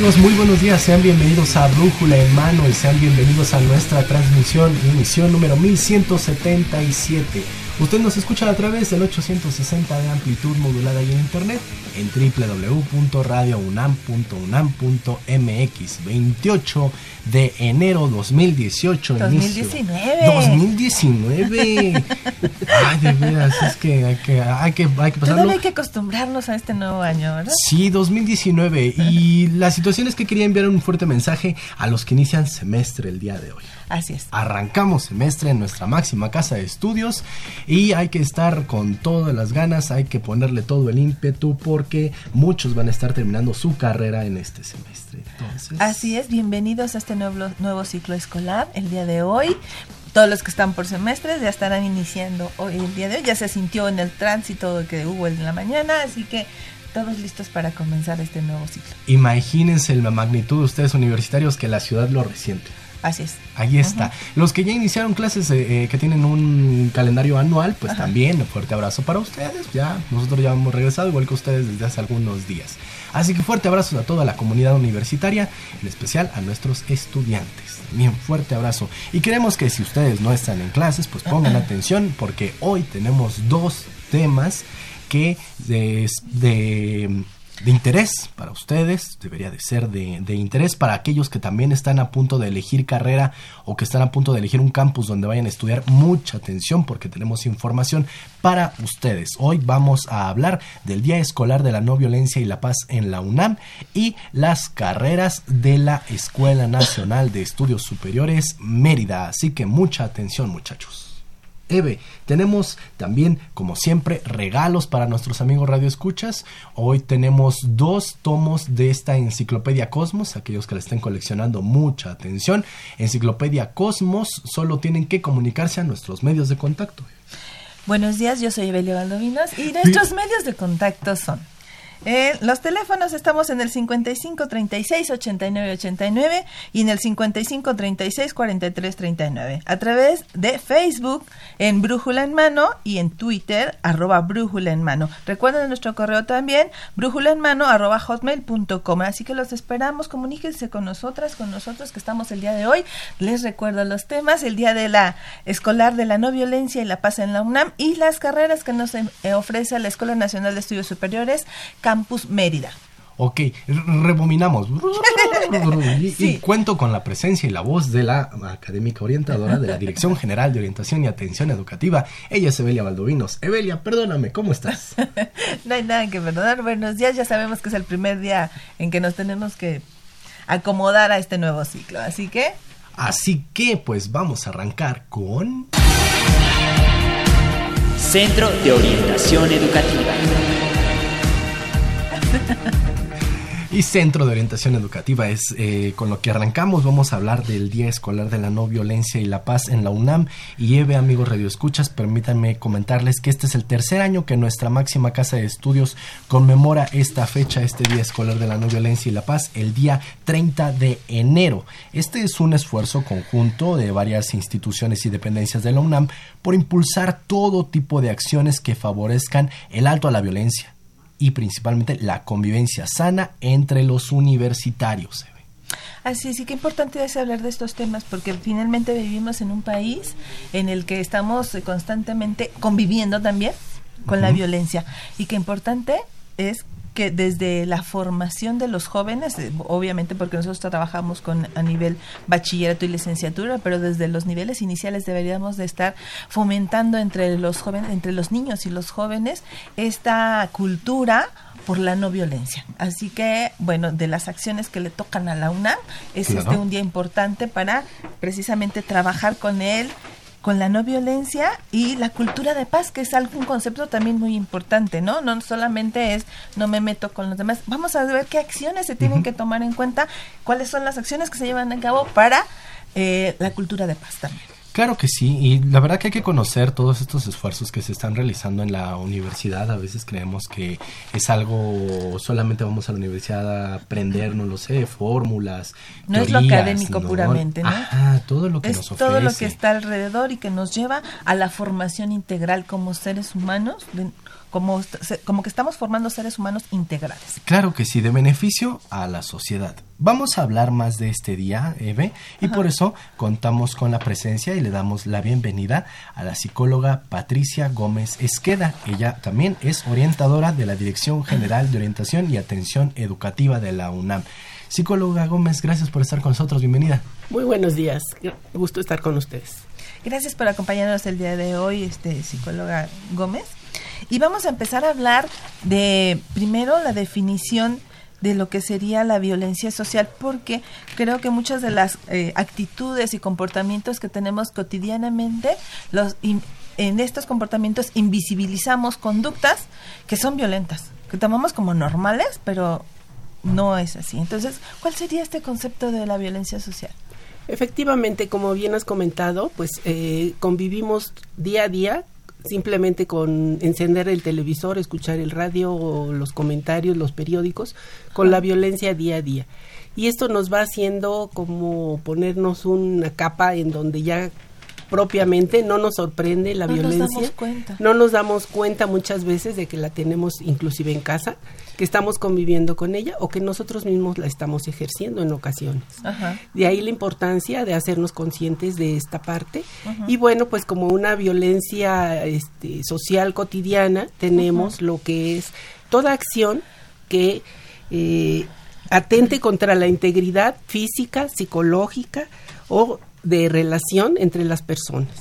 Amigos? Muy buenos días, sean bienvenidos a Brújula en Mano y sean bienvenidos a nuestra transmisión, emisión número 1177. Usted nos escucha a través del 860 de amplitud modulada y en internet en www.radiounam.unam.mx 28 de enero 2018 2019 2019 ay de veras es que hay que hay que hay que pasarlo hay que acostumbrarnos a este nuevo año ¿verdad? sí 2019 y la situación es que quería enviar un fuerte mensaje a los que inician semestre el día de hoy Así es. Arrancamos semestre en nuestra máxima casa de estudios y hay que estar con todas las ganas, hay que ponerle todo el ímpetu porque muchos van a estar terminando su carrera en este semestre. Así es, bienvenidos a este nuevo, nuevo ciclo escolar el día de hoy todos los que están por semestres ya estarán iniciando hoy el día de hoy. Ya se sintió en el tránsito que hubo en la mañana, así que todos listos para comenzar este nuevo ciclo. Imagínense la magnitud de ustedes universitarios que la ciudad lo resiente. Así es. Ahí está. Los que ya iniciaron clases eh, eh, que tienen un calendario anual, pues también un fuerte abrazo para ustedes. Ya nosotros ya hemos regresado, igual que ustedes desde hace algunos días. Así que fuerte abrazo a toda la comunidad universitaria, en especial a nuestros estudiantes. Bien, fuerte abrazo. Y queremos que si ustedes no están en clases, pues pongan atención porque hoy tenemos dos temas que de de interés para ustedes, debería de ser de, de, interés para aquellos que también están a punto de elegir carrera o que están a punto de elegir un campus donde vayan a estudiar. Mucha atención porque tenemos información para ustedes. Hoy vamos a hablar del Día Escolar de la No Violencia y la Paz en la UNAM y las carreras de la Escuela Nacional de Estudios Superiores Mérida. Así que mucha atención muchachos. Eve. Tenemos también, como siempre, regalos para nuestros amigos Radio Escuchas. Hoy tenemos dos tomos de esta enciclopedia Cosmos. Aquellos que la estén coleccionando, mucha atención. Enciclopedia Cosmos, solo tienen que comunicarse a nuestros medios de contacto. Buenos días, yo soy Evelio Valdovinos y nuestros medios de contacto son eh, los teléfonos estamos en el 55 36 89 89 y en el 55 36 43 39. A través de Facebook en Brújula en Mano y en Twitter arroba Brújula en Mano. Recuerden nuestro correo también brújula en mano arroba hotmail.com. Así que los esperamos. Comuníquense con nosotras, con nosotros que estamos el día de hoy. Les recuerdo los temas: el día de la escolar de la no violencia y la paz en la UNAM y las carreras que nos eh, ofrece la Escuela Nacional de Estudios Superiores. Campus Mérida. Ok, rebominamos. y, cuento con la presencia y la voz de la académica orientadora de la Dirección General de Orientación y Atención Educativa. Ella es Evelia Valdovinos. Evelia, perdóname, ¿cómo estás? no hay nada que perdonar. Buenos días, ya sabemos que es el primer día en que nos tenemos que acomodar a este nuevo ciclo. Así que... Así que, pues vamos a arrancar con... Centro de Orientación Educativa. Y Centro de Orientación Educativa es eh, con lo que arrancamos. Vamos a hablar del Día Escolar de la No Violencia y la Paz en la UNAM. Y Eve, amigos Radio Escuchas, permítanme comentarles que este es el tercer año que nuestra máxima casa de estudios conmemora esta fecha, este Día Escolar de la No Violencia y la Paz, el día 30 de enero. Este es un esfuerzo conjunto de varias instituciones y dependencias de la UNAM por impulsar todo tipo de acciones que favorezcan el alto a la violencia y principalmente la convivencia sana entre los universitarios. Así sí, qué importante es hablar de estos temas porque finalmente vivimos en un país en el que estamos constantemente conviviendo también con la violencia y qué importante es que desde la formación de los jóvenes, eh, obviamente porque nosotros trabajamos con a nivel bachillerato y licenciatura, pero desde los niveles iniciales deberíamos de estar fomentando entre los jóvenes, entre los niños y los jóvenes esta cultura por la no violencia. Así que, bueno, de las acciones que le tocan a la UNAM, es Claro. este un día importante para precisamente trabajar con él con la no violencia y la cultura de paz, que es algo, un concepto también muy importante, ¿no? No solamente es no me meto con los demás. Vamos a ver qué acciones se tienen que tomar en cuenta, cuáles son las acciones que se llevan a cabo para eh, la cultura de paz también. Claro que sí, y la verdad que hay que conocer todos estos esfuerzos que se están realizando en la universidad. A veces creemos que es algo, solamente vamos a la universidad a aprender, no lo sé, fórmulas. No es lo académico puramente, ¿no? Ajá, todo lo que es nos ofrece. todo lo que está alrededor y que nos lleva a la formación integral como seres humanos, de- como, como que estamos formando seres humanos integrales. Claro que sí, de beneficio a la sociedad. Vamos a hablar más de este día, Eve, y por eso contamos con la presencia y le damos la bienvenida a la psicóloga Patricia Gómez Esqueda. Ella también es orientadora de la Dirección General de Orientación y Atención Educativa de la UNAM. Psicóloga Gómez, gracias por estar con nosotros, bienvenida. Muy buenos días, gusto estar con ustedes. Gracias por acompañarnos el día de hoy, este psicóloga Gómez. Y vamos a empezar a hablar de primero la definición de lo que sería la violencia social, porque creo que muchas de las eh, actitudes y comportamientos que tenemos cotidianamente, los en estos comportamientos invisibilizamos conductas que son violentas, que tomamos como normales, pero no es así. Entonces, ¿cuál sería este concepto de la violencia social? Efectivamente, como bien has comentado, pues eh, convivimos día a día simplemente con encender el televisor, escuchar el radio o los comentarios, los periódicos, con la violencia día a día. Y esto nos va haciendo como ponernos una capa en donde ya propiamente no nos sorprende la No nos violencia. damos cuenta. No nos damos cuenta muchas veces de que la tenemos inclusive en casa, que estamos conviviendo con ella o que nosotros mismos la estamos ejerciendo en ocasiones. Ajá. De ahí la importancia de hacernos conscientes de esta parte. Y bueno, pues como una violencia este, social cotidiana, tenemos lo que es toda acción que eh, atente contra la integridad física, psicológica o de relación entre las personas.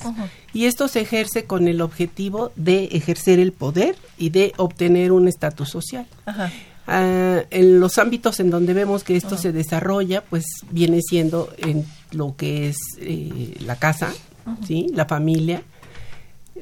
Y esto se ejerce con el objetivo de ejercer el poder y de obtener un estatus social. Ajá. Ah, en los ámbitos en donde vemos que esto se desarrolla, pues viene siendo en lo que es eh, la casa, ¿sí? la familia,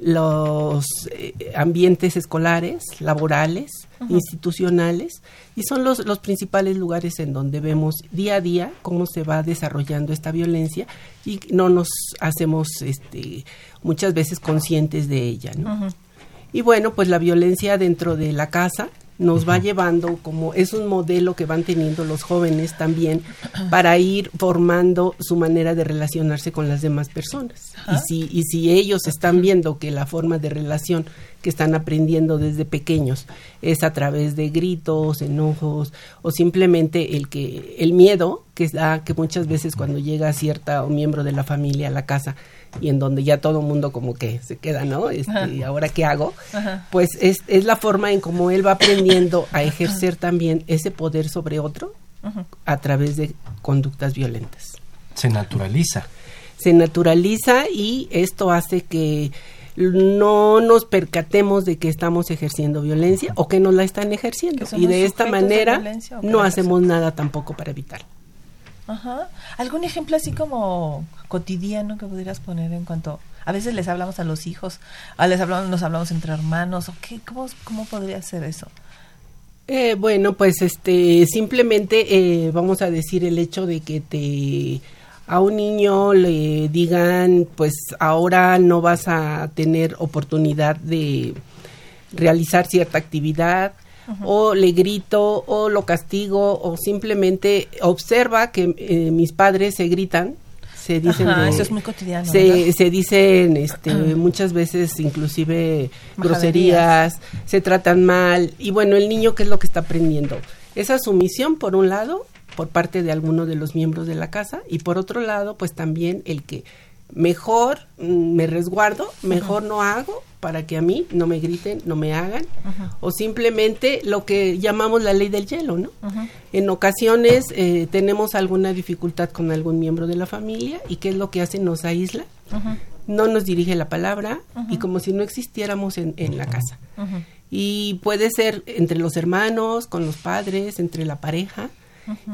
los eh, ambientes escolares, laborales, institucionales, y son los, los principales lugares en donde vemos día a día cómo se va desarrollando esta violencia y no nos hacemos este, muchas veces conscientes de ella. ¿no? Y bueno, pues la violencia dentro de la casa nos va llevando como es un modelo que van teniendo los jóvenes también para ir formando su manera de relacionarse con las demás personas. Y si, y si ellos están viendo que la forma de relación que están aprendiendo desde pequeños es a través de gritos, enojos o simplemente el que el miedo que da que muchas veces cuando llega cierta o miembro de la familia a la casa y en donde ya todo el mundo como que se queda, ¿no? Este, ¿Ahora qué hago? Pues es, es la forma en cómo él va aprendiendo a ejercer también ese poder sobre otro a través de conductas violentas. Se naturaliza. Se naturaliza y esto hace que no nos percatemos de que estamos ejerciendo violencia o que nos la están ejerciendo. Y de esta de manera no hacemos nada tampoco para evitarlo. Ajá. ¿Algún ejemplo así como cotidiano que pudieras poner en cuanto a veces les hablamos a los hijos, a les hablamos, nos hablamos entre hermanos, o qué, cómo, cómo podría ser eso? Eh, bueno, pues este, simplemente eh, vamos a decir el hecho de que te a un niño le digan, pues ahora no vas a tener oportunidad de realizar cierta actividad, o le grito, o lo castigo, o simplemente observa que eh, mis padres se gritan, se dicen Ajá, de- eso es muy cotidiano, se, se dicen este, muchas veces inclusive groserías, se tratan mal y bueno, el niño qué es lo que está aprendiendo? Esa sumisión por un lado por parte de alguno de los miembros de la casa y por otro lado pues también el que mejor mm, me resguardo, mejor no hago para que a mí no me griten, no me hagan, o simplemente lo que llamamos la ley del hielo, ¿no? En ocasiones eh, tenemos alguna dificultad con algún miembro de la familia y ¿qué es lo que hace? Nos aísla, no nos dirige la palabra y como si no existiéramos en, en la casa. Y puede ser entre los hermanos, con los padres, entre la pareja,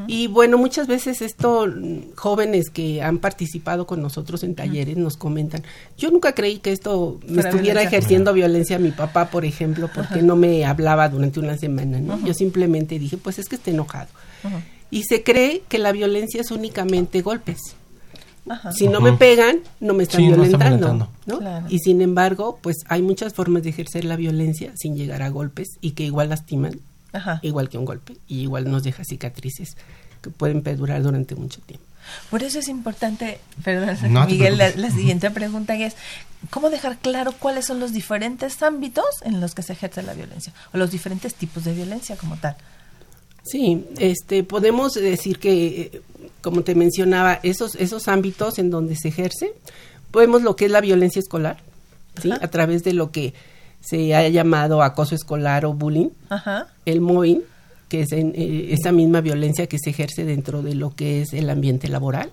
y bueno, muchas veces esto, jóvenes que han participado con nosotros en talleres nos comentan, yo nunca creí que esto me estuviera ejerciendo violencia a mi papá, por ejemplo, porque no me hablaba durante una semana, ¿no? Yo simplemente dije, pues es que está enojado. Y se cree que la violencia es únicamente golpes. Si no me pegan, no me están violentando, ¿no? Y sin embargo, pues hay muchas formas de ejercer la violencia sin llegar a golpes y que igual lastiman igual que un golpe, y igual nos deja cicatrices que pueden perdurar durante mucho tiempo. Por eso es importante, perdón, Miguel, la, siguiente pregunta es, ¿cómo dejar claro cuáles son los diferentes ámbitos en los que se ejerce la violencia? O los diferentes tipos de violencia como tal. Sí, este, podemos decir que, como te mencionaba, esos, esos ámbitos en donde se ejerce, podemos lo que es la violencia escolar, ¿sí? A través de lo que se ha llamado acoso escolar o bullying, el mobbing, que es eh, esa misma violencia que se ejerce dentro de lo que es el ambiente laboral,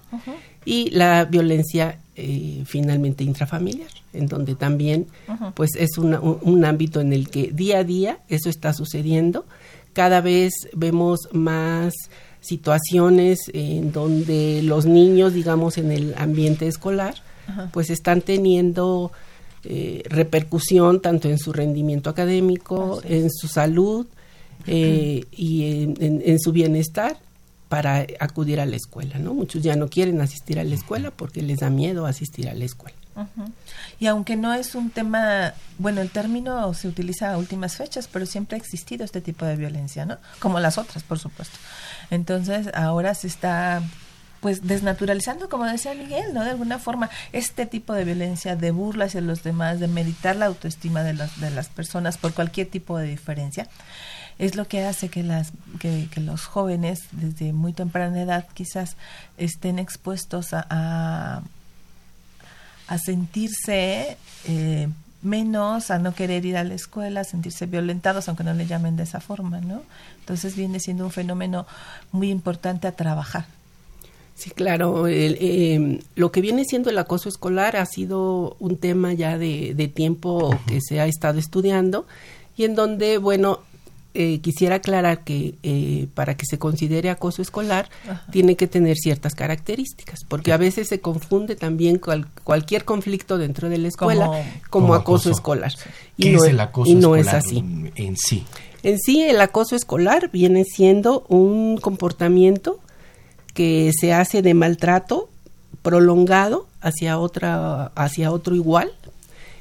y la violencia eh, finalmente intrafamiliar, en donde también pues es un, ámbito en el que día a día eso está sucediendo. Cada vez vemos más situaciones en donde los niños, digamos, en el ambiente escolar, pues están teniendo eh, repercusión tanto en su rendimiento académico, en su salud eh, y en, su bienestar para acudir a la escuela, ¿no? Muchos ya no quieren asistir a la escuela porque les da miedo asistir a la escuela. Y aunque no es un tema, bueno, el término se utiliza a últimas fechas, pero siempre ha existido este tipo de violencia, ¿no? Como las otras, por supuesto. Entonces, ahora se está pues desnaturalizando, como decía Miguel, ¿no? De alguna forma, este tipo de violencia, de burla hacia los demás, de meditar la autoestima de las, de las personas por cualquier tipo de diferencia, es lo que hace que, las, que, los jóvenes desde muy temprana edad quizás estén expuestos a, a, sentirse eh, menos, a no querer ir a la escuela, a sentirse violentados, aunque no le llamen de esa forma, ¿no? Entonces viene siendo un fenómeno muy importante a trabajar. Sí, claro. Em, lo que viene siendo el acoso escolar ha sido un tema ya de, tiempo que se ha estado estudiando y en donde, bueno, eh, quisiera aclarar que eh, para que se considere acoso escolar tiene que tener ciertas características, porque a veces se confunde también cualquier conflicto dentro de la escuela como, acoso, escolar. Y ¿Qué no, es el acoso y no es así. En sí. En sí, el acoso escolar viene siendo un comportamiento que se hace de maltrato prolongado hacia otra hacia otro igual.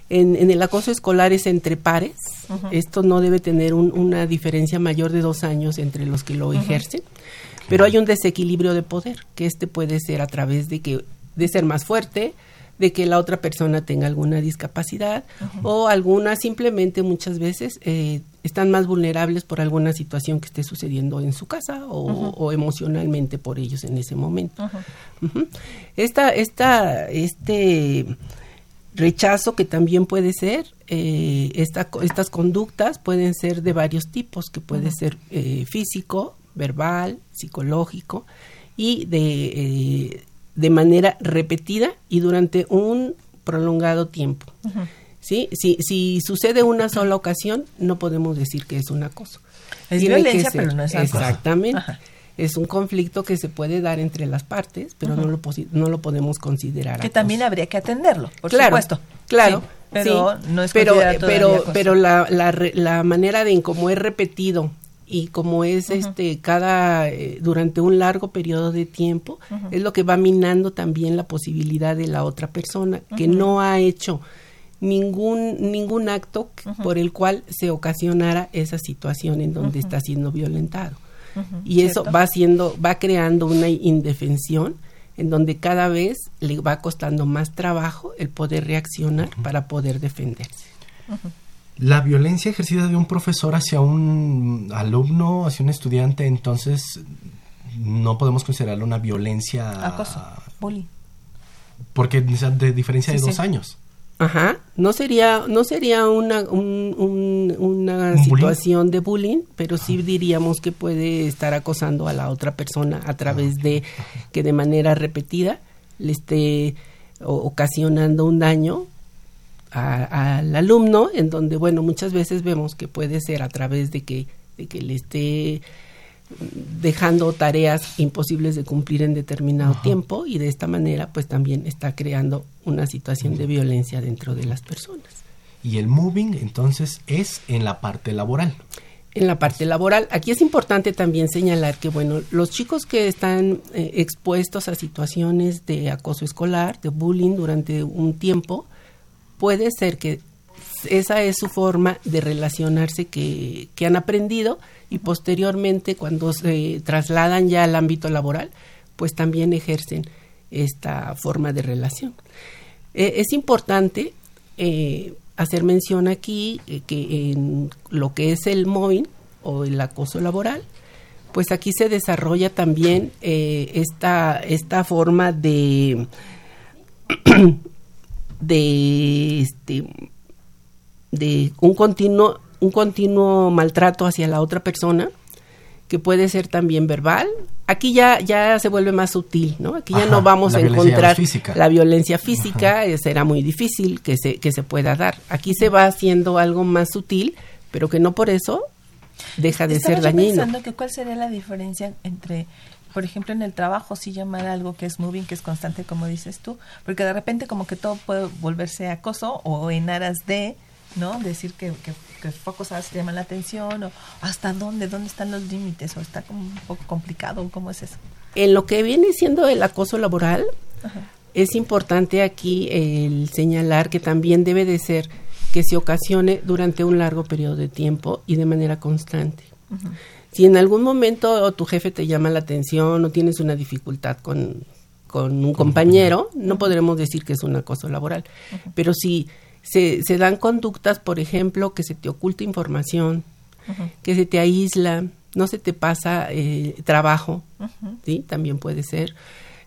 En, el acoso escolar es entre pares. Esto no debe tener una diferencia mayor de dos años entre los que lo ejercen. Pero hay un desequilibrio de poder que este puede ser a través de que de ser más fuerte de que la otra persona tenga alguna discapacidad o alguna simplemente muchas veces eh, están más vulnerables por alguna situación que esté sucediendo en su casa o, emocionalmente por ellos en ese momento. esta, esta, este rechazo que también puede ser, eh, estas conductas pueden ser de varios tipos, que puede ser eh, físico, verbal, psicológico y de de manera repetida y durante un prolongado tiempo. ¿Sí? Si, si sucede una sola ocasión, no podemos decir que es un acoso. Es violencia, pero no es acoso. Exactamente. Es un conflicto que se puede dar entre las partes, pero no, lo no lo podemos considerar. Que también habría que atenderlo, por claro, supuesto. Claro. pero no es pero, pero, pero la, la, la manera de en cómo es repetido y como es este cada eh, durante un largo periodo de tiempo es lo que va minando también la posibilidad de la otra persona que no ha hecho ningún ningún acto por el cual se ocasionara esa situación en donde está siendo violentado y eso va haciendo va creando una indefensión en donde cada vez le va costando más trabajo el poder reaccionar para poder defenderse la violencia ejercida de un profesor hacia un alumno, hacia un estudiante, entonces no podemos considerarlo una violencia. Acoso, bullying. Porque de diferencia de Sí, dos sí. años. Ajá, no sería, no sería una, un- un- una ¿Un bullying? situación de bullying, pero sí diríamos que puede estar acosando a la otra persona a través de que de manera repetida le esté o- ocasionando un daño a- al alumno, en donde, bueno, muchas veces vemos que puede ser a través de que, de que le esté dejando tareas imposibles de cumplir en determinado tiempo y de esta manera pues también está creando una situación de violencia dentro de las personas. Y el moving, entonces, es en la parte laboral. En la parte laboral, aquí es importante también señalar que, bueno, los chicos que están eh, expuestos a situaciones de acoso escolar, de bullying durante un tiempo, puede ser que esa es su forma de relacionarse que, que han aprendido y posteriormente cuando se trasladan ya al ámbito laboral, pues también ejercen esta forma de relación. Eh, es importante eh, hacer mención aquí eh, que en lo que es el mobbing o el acoso laboral, pues aquí se desarrolla también esta, esta forma de, de, este, de un continuo, un continuo maltrato hacia la otra persona, que puede ser también verbal. Aquí ya, ya se vuelve más sutil, ¿no? Aquí ya Ajá, no vamos a encontrar física. la violencia física, eh, será muy difícil que se, que se pueda dar. Aquí se va haciendo algo más sutil, pero que no por eso deja de Estaba ser dañino. pensando que cuál sería la diferencia entre, por ejemplo, en el trabajo sí llamar algo que es moving, que es constante, como dices tú, porque de repente como que todo puede volverse acoso o en aras de, ¿no? Decir que, que, que pocos llaman la atención o hasta dónde, dónde están los límites o está como un poco complicado, ¿cómo es eso? En lo que viene siendo el acoso laboral, Ajá. es importante aquí el señalar que también debe de ser que se ocasione durante un largo periodo de tiempo y de manera constante. Si en algún momento tu jefe te llama la atención o tienes una dificultad con, con un compañero, no podremos decir que es un acoso laboral. Pero si se, se dan conductas, por ejemplo, que se te oculta información, que se te aísla, no se te pasa eh, trabajo, ¿sí? También puede ser.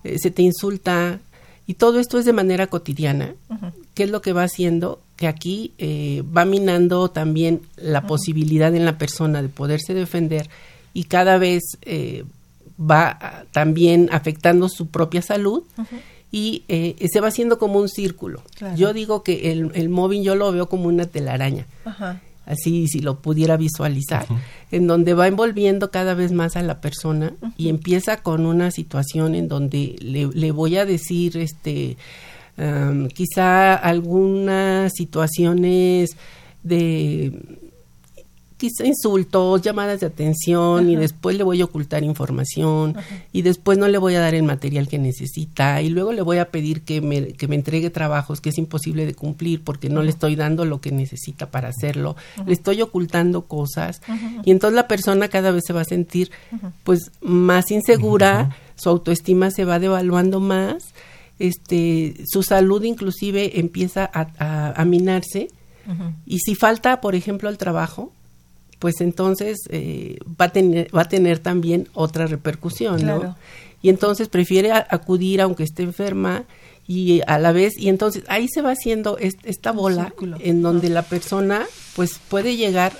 Eh, se te insulta y todo esto es de manera cotidiana. ¿Qué es lo que va haciendo? Que aquí eh, va minando también la posibilidad en la persona de poderse defender y cada vez eh, va ah, también afectando su propia salud y eh, se va haciendo como un círculo. Claro. Yo digo que el, el mobbing yo lo veo como una telaraña Ajá. así si lo pudiera visualizar, en donde va envolviendo cada vez más a la persona y empieza con una situación en donde le, le voy a decir, este, quizá algunas situaciones de quizá insultos, llamadas de atención y después le voy a ocultar información y después no le voy a dar el material que necesita y luego le voy a pedir que me, que me entregue trabajos que es imposible de cumplir porque no le estoy dando lo que necesita para hacerlo, le estoy ocultando cosas y entonces la persona cada vez se va a sentir pues más insegura, su autoestima se va devaluando más, este, su salud inclusive empieza a, a, a minarse y si falta, por ejemplo, al trabajo, pues entonces eh, va, a tener, va a tener también otra repercusión, ¿no? Claro. Y entonces prefiere a- acudir aunque esté enferma y a la vez, y entonces ahí se va haciendo est- esta bola círculo. en donde la persona pues puede llegar,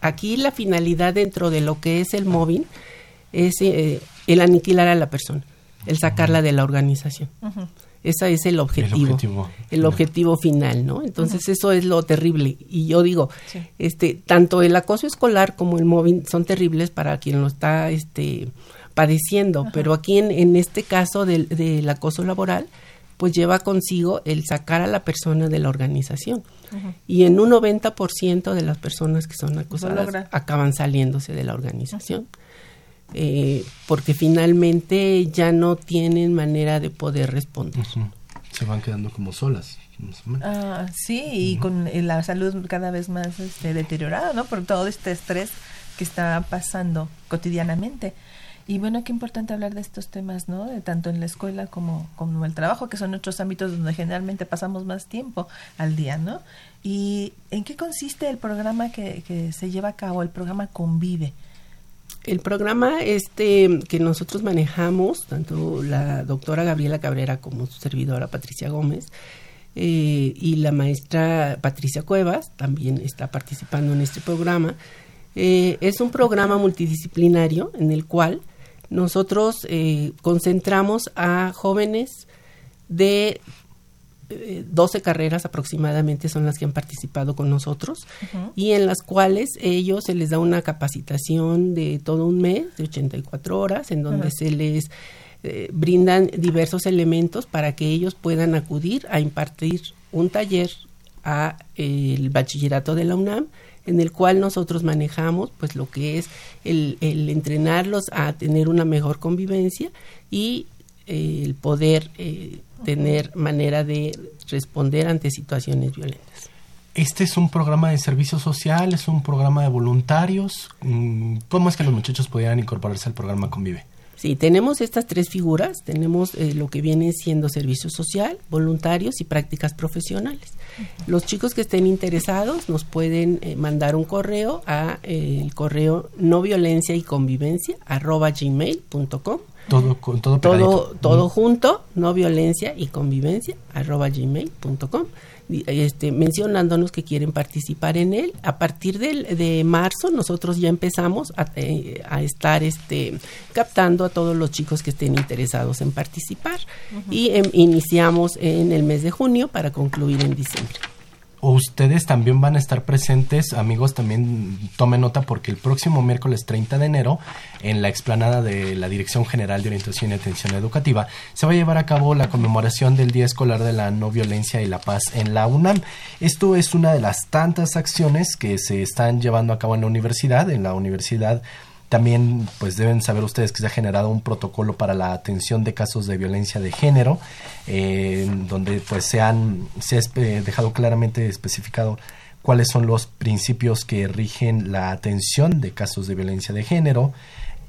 aquí la finalidad dentro de lo que es el móvil es eh, el aniquilar a la persona, el sacarla de la organización. Ese es el objetivo. objetivo El final. objetivo final, ¿no? Entonces eso es lo terrible. Y yo digo, Sí. este, tanto el acoso escolar como el móvil son terribles para quien lo está este, padeciendo, pero aquí en, en este caso del, del acoso laboral, pues lleva consigo el sacar a la persona de la organización. Y en un 90% de las personas que son acosadas acaban saliéndose de la organización. Eh, porque finalmente ya no tienen manera de poder responder. Se van quedando como solas. más o menos. Ah, sí, y con eh, la salud cada vez más este, deteriorada, ¿no? Por todo este estrés que está pasando cotidianamente. Y bueno, qué importante hablar de estos temas, ¿no? De tanto en la escuela como, como el trabajo, que son otros ámbitos donde generalmente pasamos más tiempo al día, ¿no? ¿Y en qué consiste el programa que, que se lleva a cabo, el programa Convive? El programa este que nosotros manejamos, tanto la doctora Gabriela Cabrera como su servidora Patricia Gómez, eh, y la maestra Patricia Cuevas también está participando en este programa. Eh, es un programa multidisciplinario en el cual nosotros eh, concentramos a jóvenes de 12 carreras aproximadamente son las que han participado con nosotros y en las cuales ellos se les da una capacitación de todo un mes, de 84 horas, en donde se les eh, brindan diversos elementos para que ellos puedan acudir a impartir un taller a el bachillerato de la UNAM en el cual nosotros manejamos pues lo que es el, entrenarlos a tener una mejor convivencia y eh, el poder eh, tener manera de responder ante situaciones violentas. Este es un programa de servicio social, es un programa de voluntarios. Mm, ¿Cómo es que los muchachos pudieran incorporarse al programa Convive? Sí, tenemos estas tres figuras. Tenemos eh, lo que viene siendo servicio social, voluntarios y prácticas profesionales. Los chicos que estén interesados nos pueden eh, mandar un correo a eh, el correo no violencia y convivencia arroba gmail.com. Todo, todo, todo, todo junto, no violencia y convivencia arroba gmail.com este, mencionándonos que quieren participar en él. A partir de marzo nosotros ya empezamos a, eh, estar este, captando a todos los chicos que estén interesados en participar. Y em, iniciamos en el mes de junio para concluir en diciembre ustedes también van a estar presentes, amigos, también tomen nota porque el próximo miércoles 30 de enero, en la explanada de la Dirección General de Orientación y Atención Educativa, se va a llevar a cabo la conmemoración del Día Escolar de la No Violencia y la Paz en la UNAM. Esto es una de las tantas acciones que se están llevando a cabo en la universidad, en la Universidad también, pues deben saber ustedes que se ha generado un protocolo para la atención de casos de violencia de género, eh, donde pues se han se ha dejado claramente especificado cuáles son los principios que rigen la atención de casos de violencia de género,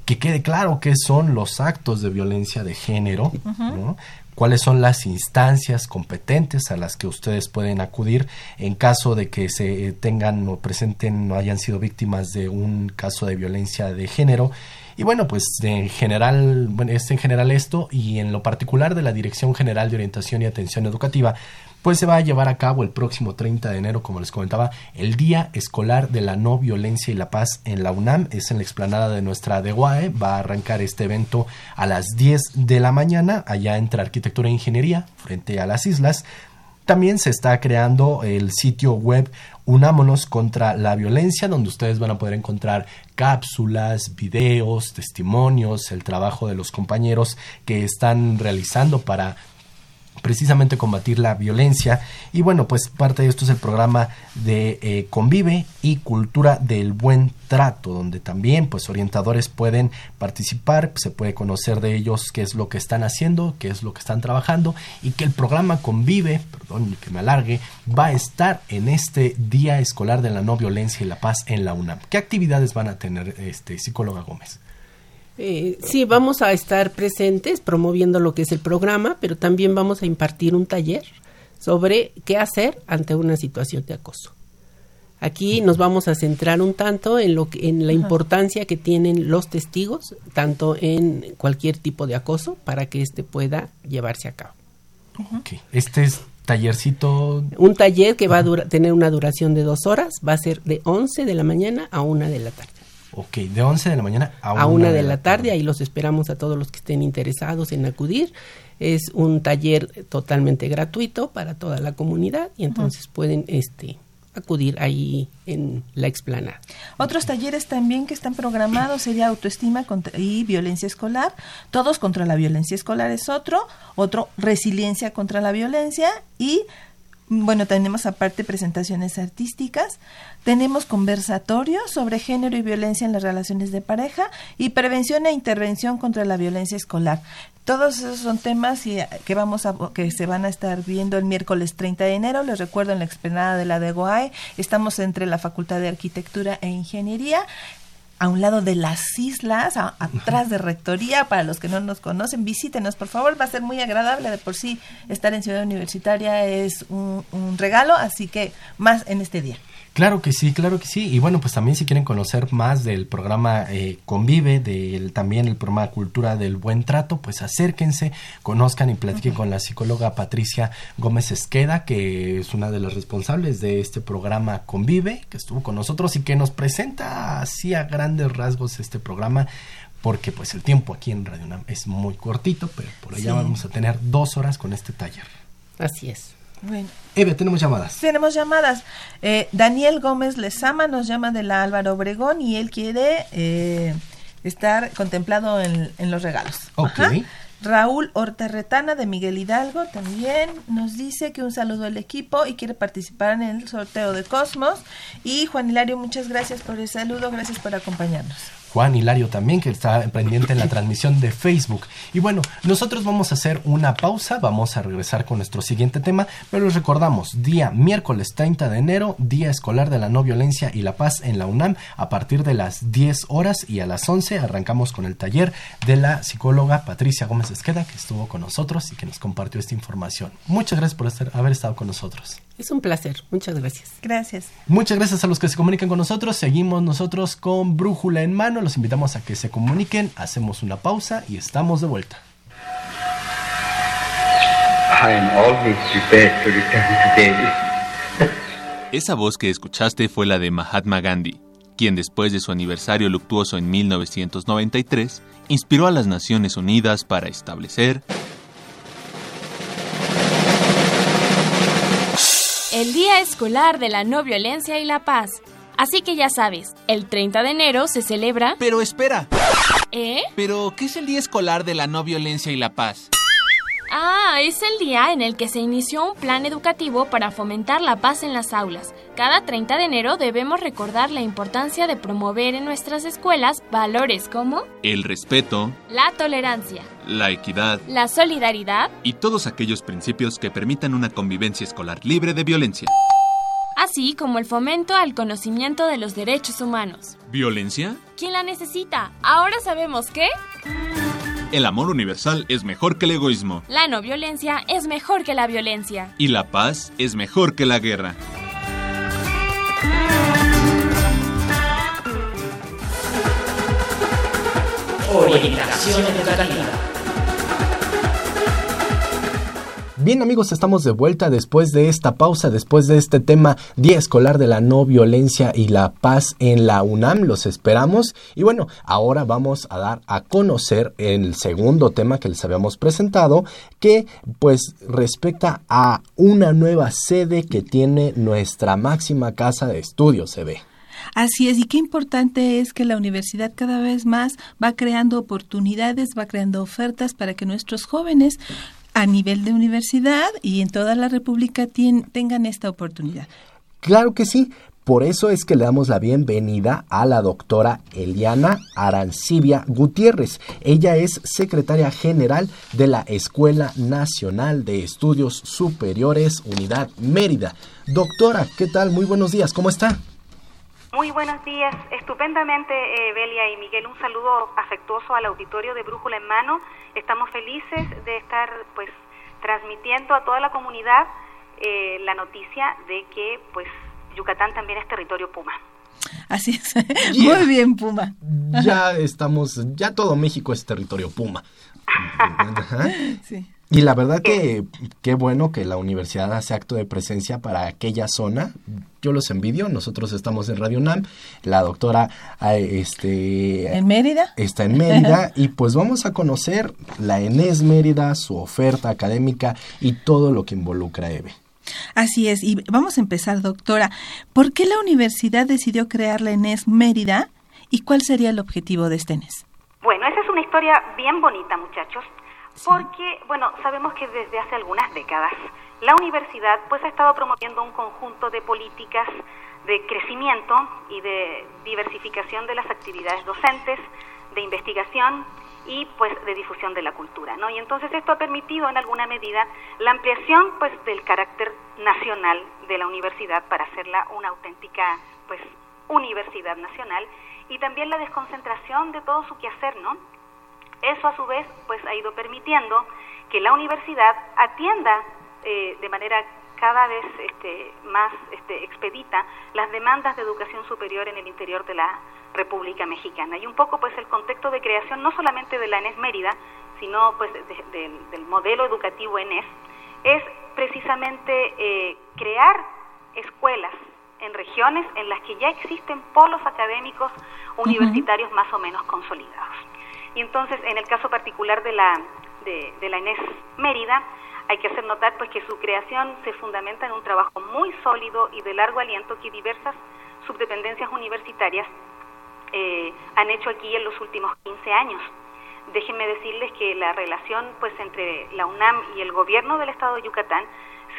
que quede claro qué son los actos de violencia de género, ¿no? Cuáles son las instancias competentes a las que ustedes pueden acudir en caso de que se tengan o presenten o hayan sido víctimas de un caso de violencia de género. Y bueno, pues en general, bueno, es en general esto y en lo particular de la Dirección General de Orientación y Atención Educativa, pues se va a llevar a cabo el próximo 30 de enero, como les comentaba, el Día Escolar de la No Violencia y la Paz en la UNAM. Es en la explanada de nuestra DEGUAE. Va a arrancar este evento a las 10 de la mañana, allá entre Arquitectura e Ingeniería, frente a las islas. También se está creando el sitio web Unámonos contra la Violencia, donde ustedes van a poder encontrar cápsulas, videos, testimonios, el trabajo de los compañeros que están realizando para precisamente combatir la violencia. Y bueno, pues parte de esto es el programa de eh, Convive y Cultura del Buen Trato, donde también pues orientadores pueden participar, se puede conocer de ellos qué es lo que están haciendo, qué es lo que están trabajando y que el programa Convive, perdón que me alargue, va a estar en este Día Escolar de la No Violencia y la Paz en la UNAM. ¿Qué actividades van a tener este psicóloga Gómez? Eh, sí, vamos a estar presentes promoviendo lo que es el programa, pero también vamos a impartir un taller sobre qué hacer ante una situación de acoso. Aquí nos vamos a centrar un tanto en lo que, en la importancia que tienen los testigos, tanto en cualquier tipo de acoso, para que éste pueda llevarse a cabo. Este es tallercito. Un taller que va a tener una duración de dos horas, va a ser de 11 de la mañana a 1 de la tarde. Ok, de 11 de la mañana a, a 1 de, la tarde. Ahí los esperamos a todos los que estén interesados en acudir. Es un taller totalmente gratuito para toda la comunidad y entonces pueden este acudir ahí en la explanada. Otros talleres también que están programados sería autoestima y violencia escolar. Todos contra la violencia escolar es otro. Otro, resiliencia contra la violencia y bueno, tenemos aparte presentaciones artísticas, tenemos conversatorios sobre género y violencia en las relaciones de pareja y prevención e intervención contra la violencia escolar. Todos esos son temas y, eh, que vamos a que se van a estar viendo el miércoles 30 de enero. Les recuerdo en la explanada de la DEGOAE. Estamos entre la Facultad de Arquitectura e Ingeniería a un lado de las islas, a- atrás de Rectoría. Para los que no nos conocen, visítenos, por favor. Va a ser muy agradable. De por sí, estar en Ciudad Universitaria es un, un regalo, así que más en este día. Claro que sí, claro que sí. Y bueno, pues también si quieren conocer más del programa eh, Convive, del también el programa Cultura del Buen Trato, pues acérquense, conozcan y platiquen con la psicóloga Patricia Gómez Esqueda, que es una de las responsables de este programa Convive, que estuvo con nosotros y que nos presenta así a grandes rasgos este programa. Porque pues el tiempo aquí en Radio UNAM es muy cortito, pero por allá Sí. vamos a tener dos horas con este taller. Así es. Bueno, Eve, tenemos llamadas. tenemos llamadas. Eh, Daniel Gómez Lezama nos llama de la Álvaro Obregón y él quiere eh, estar contemplado en, en los regalos. Ok. Ajá. Raúl Hortarretana de Miguel Hidalgo también nos dice que un saludo al equipo y quiere participar en el sorteo de Cosmos. Y Juan Hilario, muchas gracias por el saludo, gracias por acompañarnos. Juan Hilario también, que está pendiente en la transmisión de Facebook. Y bueno, nosotros vamos a hacer una pausa, vamos a regresar con nuestro siguiente tema, pero les recordamos, día miércoles 30 de enero, Día Escolar de la No Violencia y la Paz en la UNAM, a partir de las 10 horas y a las 11 arrancamos con el taller de la psicóloga Patricia Gómez Esqueda, que estuvo con nosotros y que nos compartió esta información. Muchas gracias por estar- haber estado con nosotros. Es un placer. Muchas gracias. Gracias. Muchas gracias a los que se comunican con nosotros. Seguimos nosotros con Brújula en mano. Los invitamos a que se comuniquen. Hacemos una pausa y estamos de vuelta. I am always prepared to return to Delhi. Esa voz que escuchaste fue la de Mahatma Gandhi, quien después de su aniversario luctuoso en 1993, inspiró a las Naciones Unidas para establecer El Día Escolar de la No Violencia y la Paz. Así que ya sabes, el 30 de enero se celebra... Pero espera, ¿Eh? ¿pero qué es el Día Escolar de la No Violencia y la Paz? Ah, es el día en el que se inició un plan educativo para fomentar la paz en las aulas. Cada 30 de enero debemos recordar la importancia de promover en nuestras escuelas valores como el respeto, la tolerancia, la equidad la solidaridad, y todos aquellos principios que permitan una convivencia escolar libre de violencia. así como el fomento al conocimiento de los derechos humanos. ¿Violencia? ¿Quién la necesita? Ahora sabemos que El amor universal es mejor que el egoísmo. la no violencia es mejor que la violencia. Y la paz es mejor que la guerra. Orientación educativa. Bien amigos, estamos de vuelta después de esta pausa, después de este tema Día Escolar de la No Violencia y la Paz en la UNAM. Los esperamos. Y bueno, ahora vamos a dar a conocer el segundo tema que les habíamos presentado, que pues respecta a una nueva sede que tiene nuestra máxima casa de estudios, se ve. Así es, y qué importante es que la universidad cada vez más va creando oportunidades, va creando ofertas para que nuestros jóvenes a nivel de universidad y en toda la República tengan esta oportunidad. Claro que sí. Por eso es que le damos la bienvenida a la doctora Eliana Arancibia Gutiérrez. Ella es secretaria general de la Escuela Nacional de Estudios Superiores Unidad Mérida. Doctora, ¿qué tal? Muy buenos días, ¿cómo está? Muy buenos días, estupendamente eh, Belia y Miguel, un saludo afectuoso al auditorio de Brújula en Mano. Estamos felices de estar pues transmitiendo a toda la comunidad eh, la noticia de que pues Yucatán también es territorio Puma. Así es. Muy bien, Puma. Ya estamos, ya todo México es territorio Puma. Sí. Y la verdad que qué bueno que la universidad hace acto de presencia para aquella zona. Yo los envidio, nosotros estamos en Radio UNAM, la doctora ah, este ¿En Mérida? está en Mérida y pues vamos a conocer la ENES Mérida, su oferta académica y todo lo que involucra a EVE. Así es, y vamos a empezar, doctora. ¿Por qué la universidad decidió crear la ENES Mérida y cuál sería el objetivo de este ENES? Bueno, esa es una historia bien bonita, muchachos, porque, bueno, sabemos que desde hace algunas décadas la universidad pues ha estado promoviendo un conjunto de políticas de crecimiento y de diversificación de las actividades docentes, de investigación y pues de difusión de la cultura, ¿no? Y entonces esto ha permitido en alguna medida la ampliación pues del carácter nacional de la universidad para hacerla una auténtica pues Universidad Nacional y también la desconcentración de todo su quehacer, ¿no? Eso a su vez pues ha ido permitiendo que la universidad atienda eh, de manera cada vez este, más este, expedita las demandas de educación superior en el interior de la República Mexicana. Y un poco pues el contexto de creación no solamente de la ENES Mérida, sino pues del modelo educativo ENES, es precisamente eh, crear escuelas en regiones en las que ya existen polos académicos universitarios más o menos consolidados. Y entonces, en el caso particular de la, de, la ENES Mérida, hay que hacer notar pues que su creación se fundamenta en un trabajo muy sólido y de largo aliento que diversas subdependencias universitarias eh, han hecho aquí en los últimos 15 años. Déjenme decirles que la relación pues entre la UNAM y el gobierno del estado de Yucatán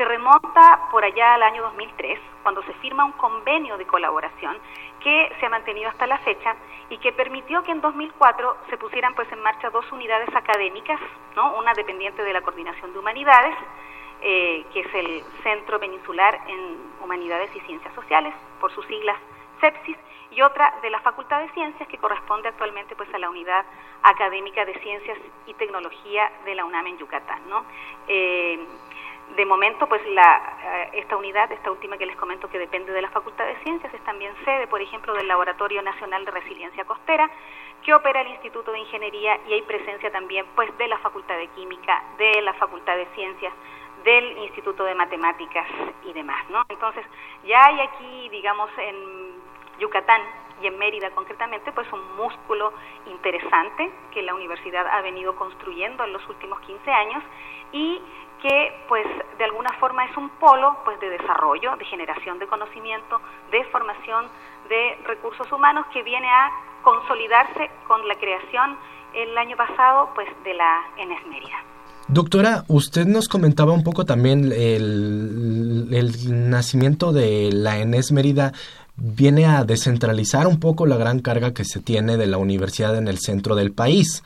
se remonta por allá al año 2003, cuando se firma un convenio de colaboración que se ha mantenido hasta la fecha y que permitió que en 2004 se pusieran pues en marcha dos unidades académicas, ¿no? una dependiente de la Coordinación de Humanidades, eh, que es el Centro Peninsular en Humanidades y Ciencias Sociales, por sus siglas CEPSIS, y otra de la Facultad de Ciencias que corresponde actualmente pues a la Unidad Académica de Ciencias y Tecnología de la UNAM en Yucatán, ¿no? Eh, de momento, pues la, eh, esta unidad, esta última que les comento que depende de la Facultad de Ciencias, es también sede, por ejemplo, del Laboratorio Nacional de Resiliencia Costera, que opera el Instituto de Ingeniería y hay presencia también, pues, de la Facultad de Química, de la Facultad de Ciencias, del Instituto de Matemáticas y demás, ¿no? Entonces, ya hay aquí, digamos, en Yucatán y en Mérida concretamente, pues un músculo interesante que la universidad ha venido construyendo en los últimos 15 años y que pues de alguna forma es un polo pues de desarrollo, de generación de conocimiento, de formación de recursos humanos que viene a consolidarse con la creación el año pasado pues de la ENES Mérida. Doctora, usted nos comentaba un poco también el, el nacimiento de la ENES Mérida viene a descentralizar un poco la gran carga que se tiene de la universidad en el centro del país.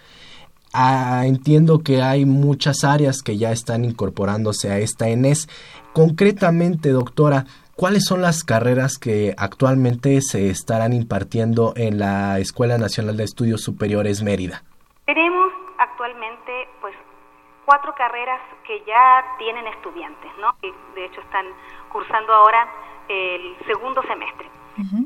Ah, entiendo que hay muchas áreas que ya están incorporándose a esta ENES. Concretamente, doctora, ¿cuáles son las carreras que actualmente se estarán impartiendo en la Escuela Nacional de Estudios Superiores Mérida? Tenemos actualmente pues cuatro carreras que ya tienen estudiantes, ¿no? Que de hecho están cursando ahora el segundo semestre.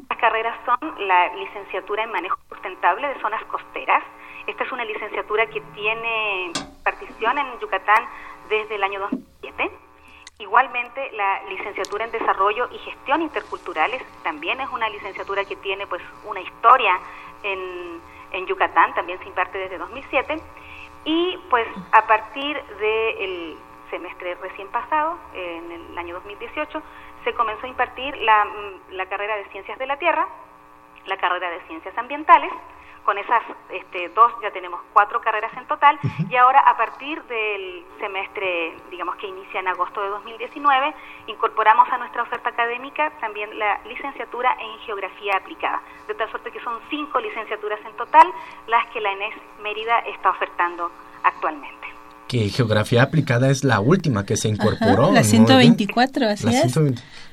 Las carreras son la licenciatura en manejo sustentable de zonas costeras, esta es una licenciatura que tiene partición en Yucatán desde el año 2007. Igualmente, la licenciatura en Desarrollo y Gestión Interculturales también es una licenciatura que tiene pues una historia en, en Yucatán, también se imparte desde 2007. Y pues a partir del semestre recién pasado, en el año 2018, se comenzó a impartir la, la carrera de Ciencias de la Tierra, la carrera de Ciencias Ambientales, con esas este, dos ya tenemos cuatro carreras en total. Y ahora a partir del semestre, digamos que inicia en agosto de 2019, incorporamos a nuestra oferta académica también la licenciatura en Geografía Aplicada, de tal suerte que son cinco licenciaturas en total las que la ENES Mérida está ofertando actualmente que geografía aplicada es la última que se incorporó. la 124, así la es.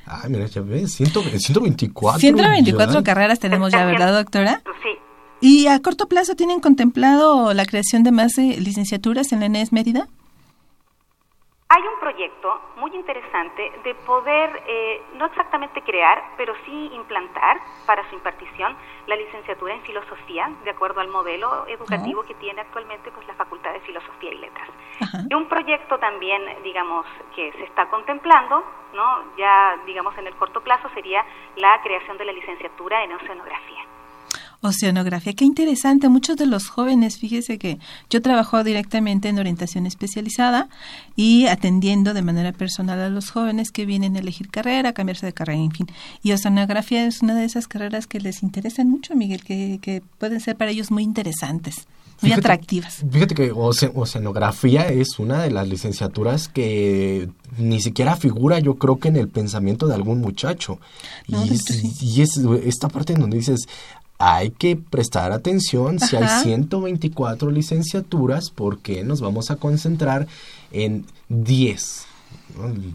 Ah, mira, ya ves, 124. 124 carreras tenemos ya, ¿verdad, doctora? Sí. ¿Y a corto plazo tienen contemplado la creación de más eh, licenciaturas en la ENES Mérida? Hay un proyecto muy interesante de poder, eh, no exactamente crear, pero sí implantar para su impartición la licenciatura en filosofía, de acuerdo al modelo educativo que tiene actualmente pues, la Facultad de Filosofía y Letras. Y un proyecto también, digamos, que se está contemplando, ¿no? ya digamos en el corto plazo, sería la creación de la licenciatura en oceanografía. Oceanografía, qué interesante. Muchos de los jóvenes, fíjese que yo trabajo directamente en orientación especializada y atendiendo de manera personal a los jóvenes que vienen a elegir carrera, cambiarse de carrera, en fin. Y oceanografía es una de esas carreras que les interesan mucho, Miguel, que, que pueden ser para ellos muy interesantes. Muy atractivas. Fíjate que oceanografía es una de las licenciaturas que ni siquiera figura, yo creo que en el pensamiento de algún muchacho. y, es, y es esta parte en donde dices, hay que prestar atención si hay 124 licenciaturas, porque nos vamos a concentrar en 10.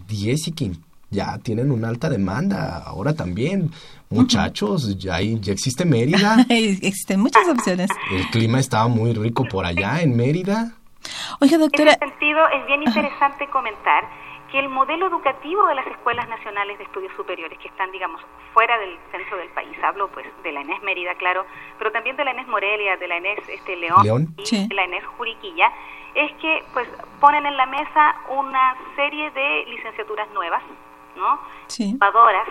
10 y que ya tienen una alta demanda. Ahora también, muchachos, ya, hay, ya existe Mérida. Existen muchas opciones. El clima estaba muy rico por allá en Mérida. Oiga, doctora. En ese sentido, es bien interesante comentar que el modelo educativo de las escuelas nacionales de estudios superiores que están, digamos, fuera del centro del país, hablo pues de la ENES Mérida, claro, pero también de la ENES Morelia, de la ENES este, León, y de la ENES Juriquilla, es que pues ponen en la mesa una serie de licenciaturas nuevas, ¿no? Innovadoras,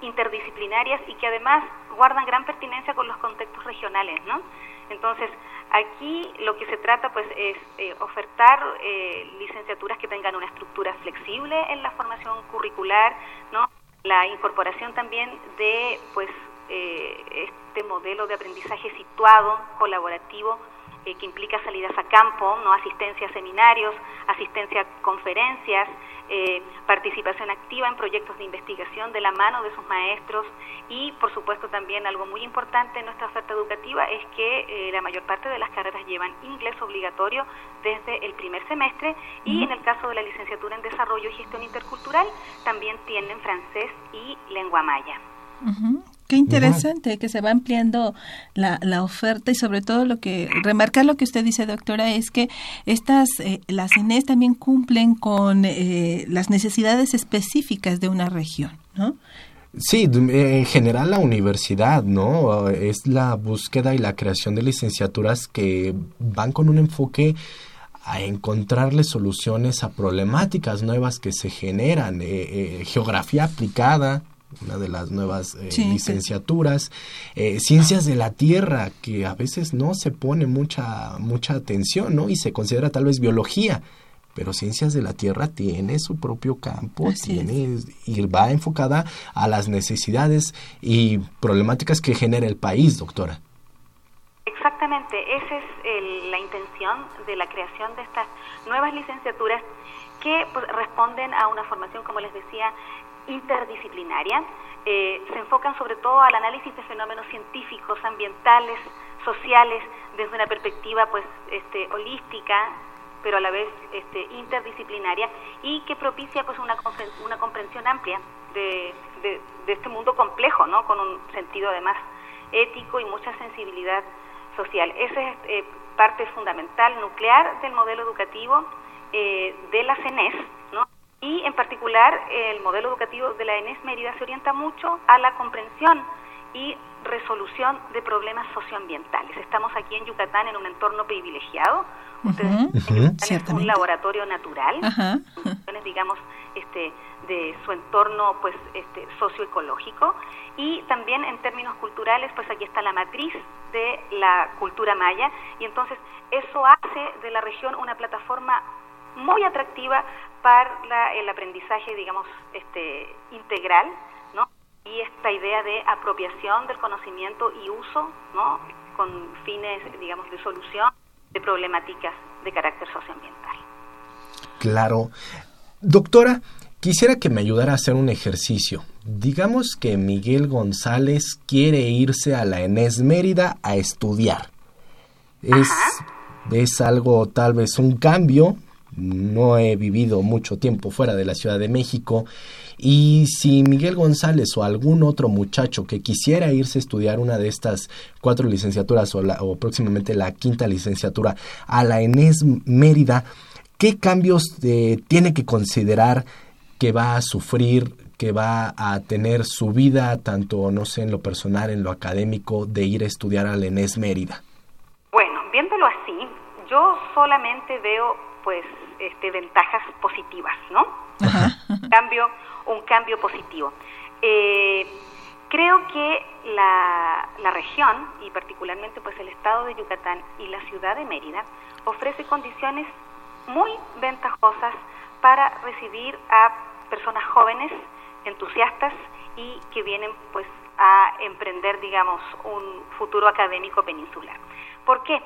interdisciplinarias y que además guardan gran pertinencia con los contextos regionales, ¿no? Entonces, aquí lo que se trata pues es eh, ofertar eh, licenciaturas que tengan una estructura flexible en la formación curricular, ¿no? La incorporación también de pues eh, este modelo de aprendizaje situado, colaborativo, eh, que implica salidas a campo, no asistencia a seminarios, asistencia a conferencias, eh, participación activa en proyectos de investigación de la mano de sus maestros. Y, por supuesto, también algo muy importante en nuestra oferta educativa es que eh, la mayor parte de las carreras llevan inglés obligatorio desde el primer semestre y en el caso de la licenciatura en Desarrollo y Gestión Intercultural también tienen francés y lengua maya. Qué interesante que se va ampliando la, la, oferta y sobre todo lo que remarcar lo que usted dice doctora es que estas eh, las INES también cumplen con eh, las necesidades específicas de una región, ¿no? Sí, en general la universidad, ¿no? Es la búsqueda y la creación de licenciaturas que van con un enfoque a encontrarle soluciones a problemáticas nuevas que se generan, eh, geografía aplicada, una de las nuevas eh, licenciaturas, eh, ciencias de la tierra, que a veces no se pone mucha, mucha atención, ¿no? Y se considera tal vez biología, pero ciencias de la tierra tiene su propio campo, tiene y va enfocada a las necesidades y problemáticas que genera el país, doctora. Exactamente, esa es la intención de la creación de estas nuevas licenciaturas que pues, responden a una formación, como les decía, interdisciplinaria. Eh, se enfocan sobre todo al análisis de fenómenos científicos, ambientales, sociales, desde una perspectiva pues este, holística, pero a la vez este, interdisciplinaria y que propicia pues una, una comprensión amplia de, de, este mundo complejo, ¿no? con un sentido además ético y mucha sensibilidad social. Esa es eh, parte fundamental, nuclear del modelo educativo eh, de la CENES. Y en particular el modelo educativo de la ENES Mérida se orienta mucho a la comprensión y resolución de problemas socioambientales. Estamos aquí en Yucatán en un entorno privilegiado. Ustedes un laboratorio natural, digamos, este, de su entorno pues este socioecológico. Y también en términos culturales pues aquí está la matriz de la cultura maya. Y entonces eso hace de la región una plataforma muy atractiva para el aprendizaje, digamos, este, integral, ¿no? Y esta idea de apropiación del conocimiento y uso, ¿no? Con fines, digamos, de solución de problemáticas de carácter socioambiental. Claro. Doctora, quisiera que me ayudara a hacer un ejercicio. Digamos que Miguel González quiere irse a la Enes Mérida a estudiar. Es, es algo, tal vez un cambio, no he vivido mucho tiempo fuera de la Ciudad de México y si Miguel González o algún otro muchacho que quisiera irse a estudiar una de estas cuatro licenciaturas o, o próximamente la quinta licenciatura a la ENES Mérida, ¿qué cambios eh, tiene que considerar que va a sufrir, que va a tener su vida, tanto, no sé, en lo personal, en lo académico, de ir a estudiar a la ENES Mérida? Bueno, viéndolo así, yo solamente veo pues este, ventajas positivas, ¿no? Un cambio, un cambio positivo. Eh, creo que la, la región y particularmente pues el estado de Yucatán y la ciudad de Mérida ofrece condiciones muy ventajosas para recibir a personas jóvenes, entusiastas y que vienen pues a emprender digamos un futuro académico peninsular. ¿Por qué?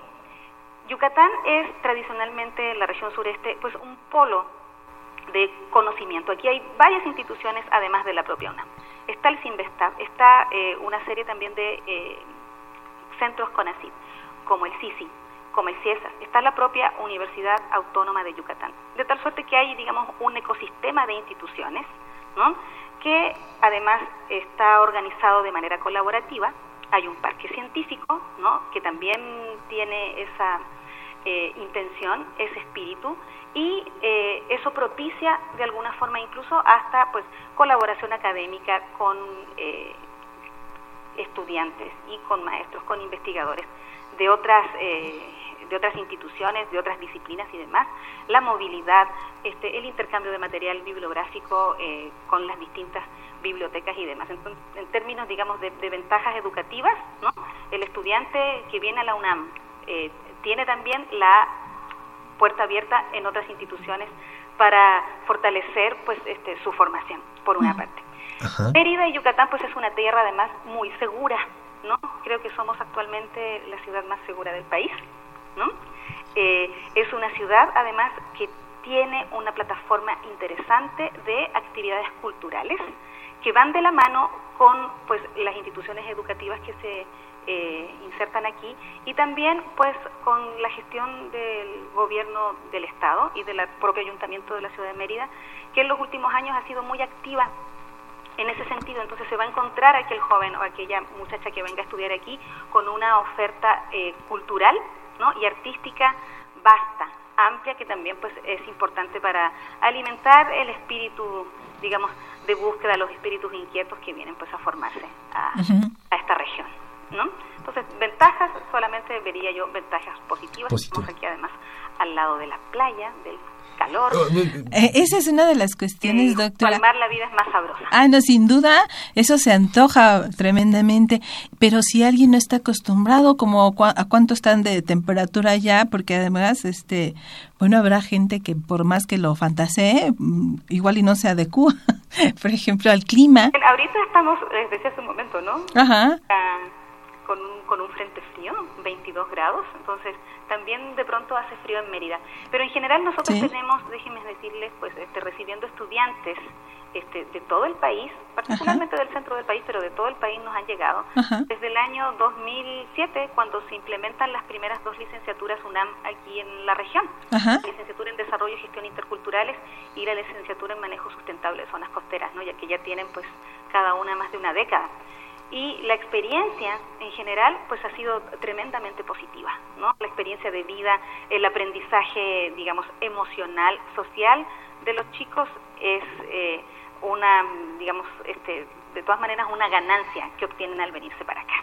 Yucatán es tradicionalmente la región sureste pues un polo de conocimiento. Aquí hay varias instituciones además de la propia UNAM. Está el CIMBESTAB, está eh, una serie también de eh, centros CONACYT, como el CICI, como el CIESA, está la propia Universidad Autónoma de Yucatán. De tal suerte que hay, digamos, un ecosistema de instituciones, ¿no? que además está organizado de manera colaborativa. Hay un parque científico, ¿no? que también tiene esa eh, intención, ese espíritu, y eh, eso propicia de alguna forma incluso hasta pues colaboración académica con eh, estudiantes y con maestros, con investigadores de otras de otras instituciones, de otras disciplinas y demás, la movilidad, este, el intercambio de material bibliográfico con las distintas bibliotecas y demás. Entonces, en términos, digamos, de, ventajas educativas, ¿no? el estudiante que viene a la UNAM eh, tiene también la puerta abierta en otras instituciones para fortalecer pues este, su formación, por una parte. Mérida y Yucatán pues es una tierra además muy segura, ¿no? Creo que somos actualmente la ciudad más segura del país, ¿no? Eh, es una ciudad además que tiene una plataforma interesante de actividades culturales, que van de la mano con pues las instituciones educativas que se eh, insertan aquí. Y también pues con la gestión del gobierno del estado y del propio ayuntamiento de la ciudad de Mérida que en los últimos años ha sido muy activa en ese sentido. Entonces se va a encontrar aquel joven o aquella muchacha que venga a estudiar aquí con una oferta eh, cultural ¿no? y artística vasta amplia que también pues es importante para alimentar el espíritu digamos de búsqueda de los espíritus inquietos que vienen pues a formarse a, esta región ¿no? entonces ventajas solamente vería yo ventajas positivas estamos aquí además al lado de la playa del calor. Oh, eh, esa es una de las cuestiones, doctora. Palmar la vida es más sabrosa. Ah, no, sin duda, eso se antoja tremendamente, pero si alguien no está acostumbrado, como a cuánto están de temperatura ya, porque además, este, bueno, habrá gente que por más que lo fantasee, mm, igual y no se adecua, por ejemplo, al clima. Ahorita estamos, eh, desde hace un momento, ¿no? Ajá. Ah, con un, con un frente frío, 22 grados, entonces también de pronto hace frío en Mérida. Pero en general nosotros tenemos, déjenme decirles, pues este, recibiendo estudiantes este, de todo el país, particularmente del centro del país, pero de todo el país nos han llegado. Desde el año 2007, cuando se implementan las primeras dos licenciaturas UNAM aquí en la región, la licenciatura en Desarrollo y Gestión Interculturales y la licenciatura en Manejo Sustentable de Zonas Costeras, ¿no? ya que ya tienen pues cada una más de una década y la experiencia en general pues ha sido tremendamente positiva, ¿no? La experiencia de vida, el aprendizaje, digamos, emocional, social de los chicos es eh, una, digamos, este, de todas maneras una ganancia que obtienen al venirse para acá.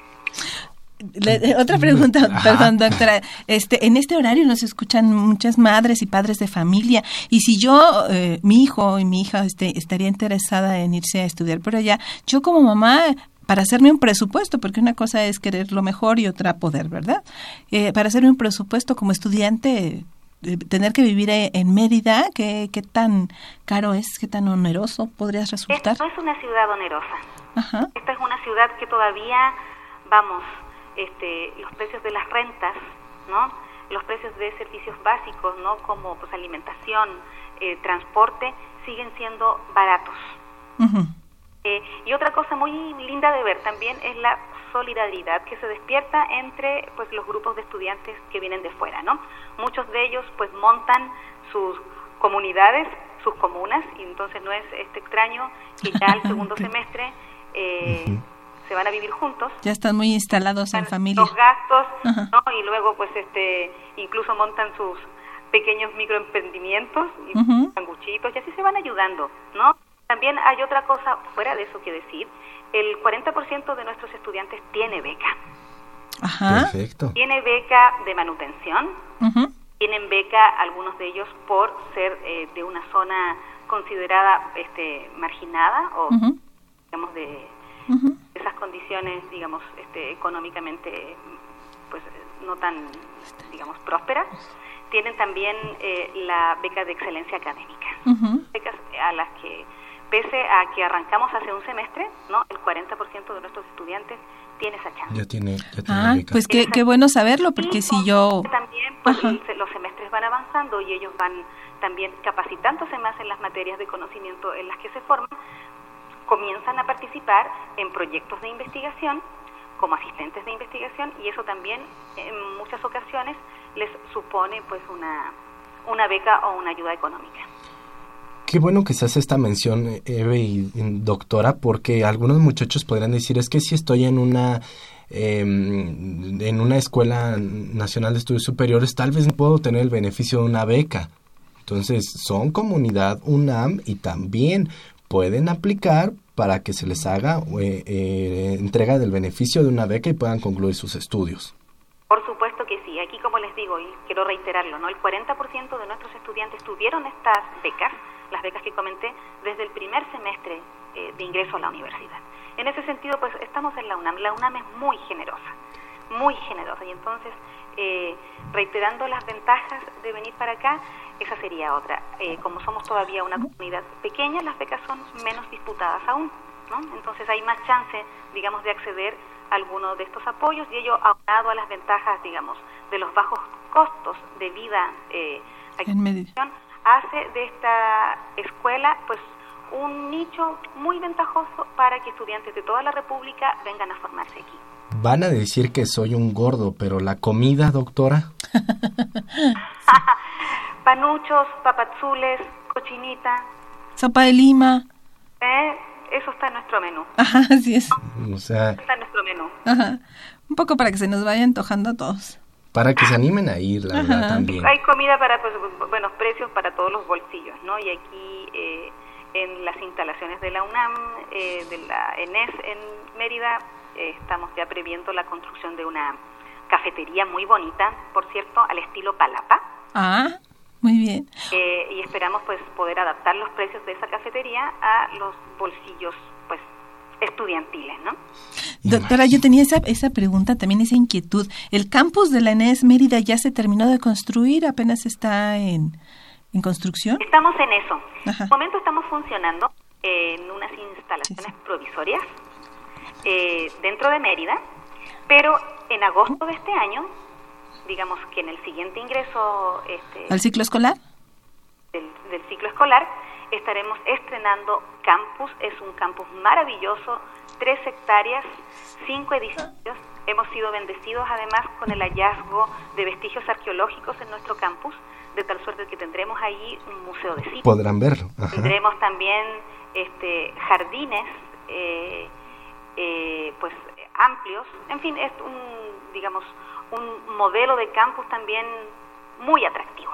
otra pregunta, perdón, doctora. Este, en este horario nos escuchan muchas madres y padres de familia. Y si yo, eh, mi hijo y mi hija, este, estaría interesada en irse a estudiar por allá, yo como mamá para hacerme un presupuesto, porque una cosa es querer lo mejor y otra poder, ¿verdad? Eh, para hacerme un presupuesto como estudiante, eh, tener que vivir eh, en Mérida, ¿qué, ¿qué, tan caro es, qué tan oneroso podrías resultar? Esto es una ciudad onerosa. Esta es una ciudad que todavía, vamos, este, los precios de las rentas, ¿no? Los precios de servicios básicos, ¿no? Como pues alimentación, transporte, siguen siendo baratos. Eh, y otra cosa muy linda de ver también es la solidaridad que se despierta entre pues los grupos de estudiantes que vienen de fuera, ¿no? Muchos de ellos pues montan sus comunidades, sus comunas, y entonces no es este extraño que ya al segundo semestre eh, se van a vivir juntos. Ya están muy instalados en familia. Los gastos, ¿no? Y luego pues este incluso montan sus pequeños microemprendimientos y sanguchitos y así se van ayudando, ¿no? También hay otra cosa fuera de eso que decir. El 40% de nuestros estudiantes tiene beca. Ajá. Perfecto. Tiene beca de manutención. Tienen beca algunos de ellos por ser eh, de una zona considerada este, marginada o digamos de esas condiciones digamos este, económicamente pues no tan digamos prósperas tienen también eh, la beca de excelencia académica becas a las que pese a que arrancamos hace un semestre, ¿no? El 40% de nuestros estudiantes tiene esa chance. Ya tiene, ya tiene ah, pues qué, qué, bueno saberlo, porque si yo... También, pues, los semestres van avanzando y ellos van también capacitándose más en las materias de conocimiento en las que se forman, comienzan a participar en proyectos de investigación como asistentes de investigación y eso también en muchas ocasiones les supone pues una, una beca o una ayuda económica. Qué bueno que se hace esta mención, Eve y doctora, porque algunos muchachos podrían decir, es que si estoy en una em, en una escuela nacional de estudios superiores, tal vez puedo tener el beneficio de una beca. Entonces, son comunidad UNAM y también pueden aplicar para que se les haga eh, eh, entrega del beneficio de una beca y puedan concluir sus estudios. Por supuesto que sí. Aquí, como les digo, y quiero reiterarlo, ¿no? El 40% de nuestros estudiantes tuvieron estas becas, las becas que comenté, desde el primer semestre eh, de ingreso a la universidad. En ese sentido, pues estamos en la UNAM. La UNAM es muy generosa, muy generosa. Y entonces, eh, reiterando las ventajas de venir para acá, esa sería otra. Eh, como somos todavía una comunidad pequeña, las becas son menos disputadas aún. ¿no? Entonces hay más chance, digamos, de acceder alguno de estos apoyos y ello aunado a las ventajas, digamos, de los bajos costos de vida eh, en hace de esta escuela pues un nicho muy ventajoso para que estudiantes de toda la República vengan a formarse aquí. Van a decir que soy un gordo, pero la comida, doctora. Panuchos, papazules, cochinita. Sopa de lima. Eh, eso está en nuestro menú. Ajá, así es. O sea, está en nuestro menú. Ajá. Un poco para que se nos vaya antojando a todos. Para que se animen a ir, la verdad, también. Hay comida para pues, buenos precios para todos los bolsillos, ¿no? Y aquí eh, en las instalaciones de la UNAM, eh, de la ENES en Mérida, eh, estamos ya previendo la construcción de una cafetería muy bonita, por cierto, al estilo Palapa. Ah, muy bien. Eh, y esperamos pues poder adaptar los precios de esa cafetería a los bolsillos pues estudiantiles, ¿no? Doctora, yo tenía esa, esa pregunta, también esa inquietud. ¿El campus de la ENES Mérida ya se terminó de construir? ¿Apenas está en, en construcción? Estamos en eso. En este momento estamos funcionando en unas instalaciones provisorias eh, dentro de Mérida, pero en agosto de este año digamos que en el siguiente ingreso este, al ciclo escolar del, ciclo escolar estaremos estrenando campus. Es un campus maravilloso tres hectáreas cinco edificios. Hemos sido bendecidos además con el hallazgo de vestigios arqueológicos en nuestro campus de tal suerte que tendremos ahí un museo de sitio. Podrán verlo tendremos también este jardines eh, eh, pues amplios. En fin es un digamos un modelo de campus también muy atractivo.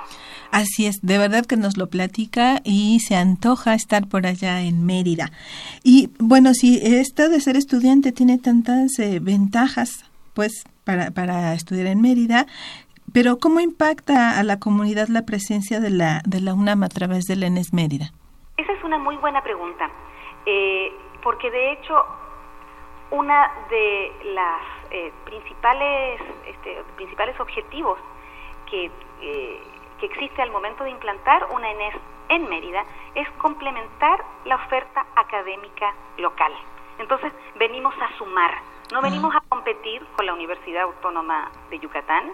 Así es, de verdad que nos lo platica y se antoja estar por allá en Mérida. Y bueno, si esto de ser estudiante tiene tantas eh, ventajas, pues para, para estudiar en Mérida, pero ¿cómo impacta a la comunidad la presencia de la, de la UNAM a través del ENES Mérida? Esa es una muy buena pregunta, eh, porque de hecho una de las eh, principales, este, principales objetivos que, eh, que existe al momento de implantar una ENES en Mérida es complementar la oferta académica local. Entonces, venimos a sumar, no venimos a competir con la Universidad Autónoma de Yucatán,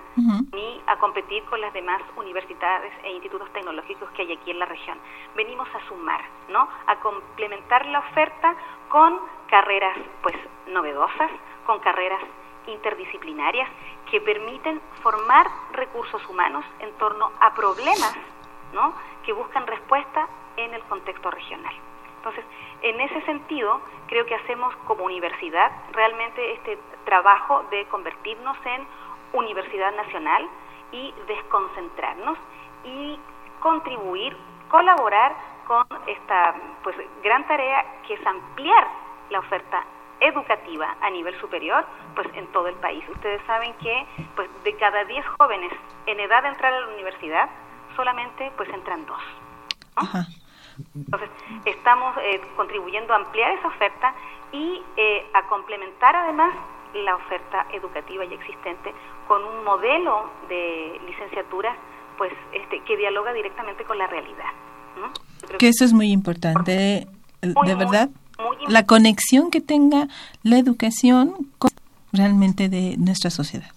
ni a competir con las demás universidades e institutos tecnológicos que hay aquí en la región. Venimos a sumar, ¿no? A complementar la oferta con carreras, pues, novedosas, con carreras interdisciplinarias que permiten formar recursos humanos en torno a problemas, ¿no? Que buscan respuesta en el contexto regional. Entonces, en ese sentido, creo que hacemos como universidad realmente este trabajo de convertirnos en universidad nacional y desconcentrarnos y contribuir, colaborar con esta pues gran tarea que es ampliar la oferta educativa a nivel superior pues en todo el país. Ustedes saben que pues de cada 10 jóvenes en edad de entrar a la universidad solamente pues entran dos. Entonces, estamos eh, contribuyendo a ampliar esa oferta y eh, a complementar además la oferta educativa ya existente con un modelo de licenciatura pues este que dialoga directamente con la realidad. Que eso es muy importante, de verdad. La conexión que tenga la educación con realmente de nuestra sociedad.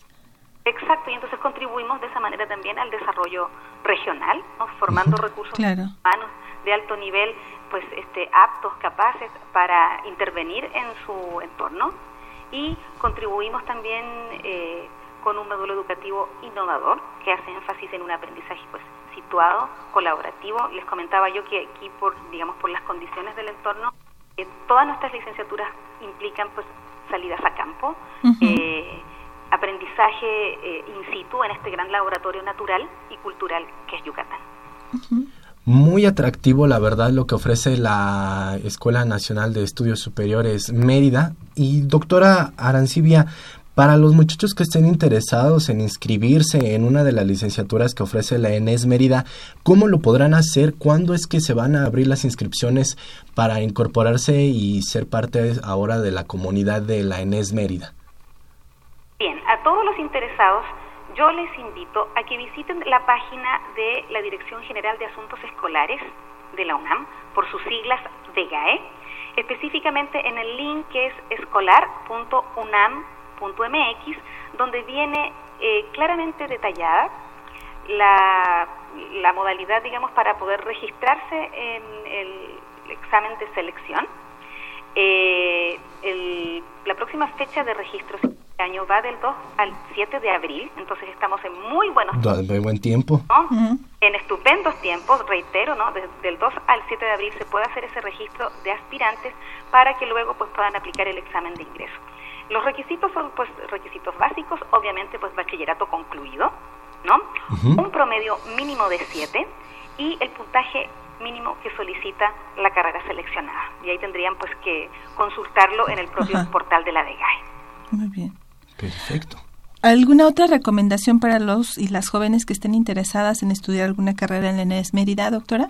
Exacto, y entonces contribuimos de esa manera también al desarrollo regional, formando recursos humanos de alto nivel, pues este, aptos, capaces para intervenir en su entorno y contribuimos también eh, con un módulo educativo innovador que hace énfasis en un aprendizaje pues situado, colaborativo. Les comentaba yo que aquí, por, digamos, por las condiciones del entorno, eh, todas nuestras licenciaturas implican pues salidas a campo, eh, aprendizaje eh, in situ en este gran laboratorio natural y cultural que es Yucatán. Muy atractivo, la verdad, lo que ofrece la Escuela Nacional de Estudios Superiores Mérida. Y doctora Arancibia, para los muchachos que estén interesados en inscribirse en una de las licenciaturas que ofrece la ENES Mérida, ¿cómo lo podrán hacer? ¿Cuándo es que se van a abrir las inscripciones para incorporarse y ser parte ahora de la comunidad de la ENES Mérida? Bien, a todos los interesados yo les invito a que visiten la página de la Dirección General de Asuntos Escolares de la UNAM, por sus siglas DGAE, específicamente en el link que es escolar.unam.mx, donde viene eh, claramente detallada la, la modalidad, digamos, para poder registrarse en el examen de selección. Eh, el, la próxima fecha de registro año va del 2 al 7 de abril, entonces estamos en muy buenos tiempos. buen tiempo. En estupendos tiempos, reitero, ¿no? Desde el 2 al 7 de abril se puede hacer ese registro de aspirantes para que luego pues puedan aplicar el examen de ingreso. Los requisitos son pues requisitos básicos, obviamente pues bachillerato concluido, ¿no? Un promedio mínimo de 7 y el puntaje mínimo que solicita la carrera seleccionada. Y ahí tendrían pues que consultarlo en el propio portal de la DEGAE. Muy bien. Perfecto. ¿Alguna otra recomendación para los y las jóvenes que estén interesadas en estudiar alguna carrera en la ENES Mérida, doctora?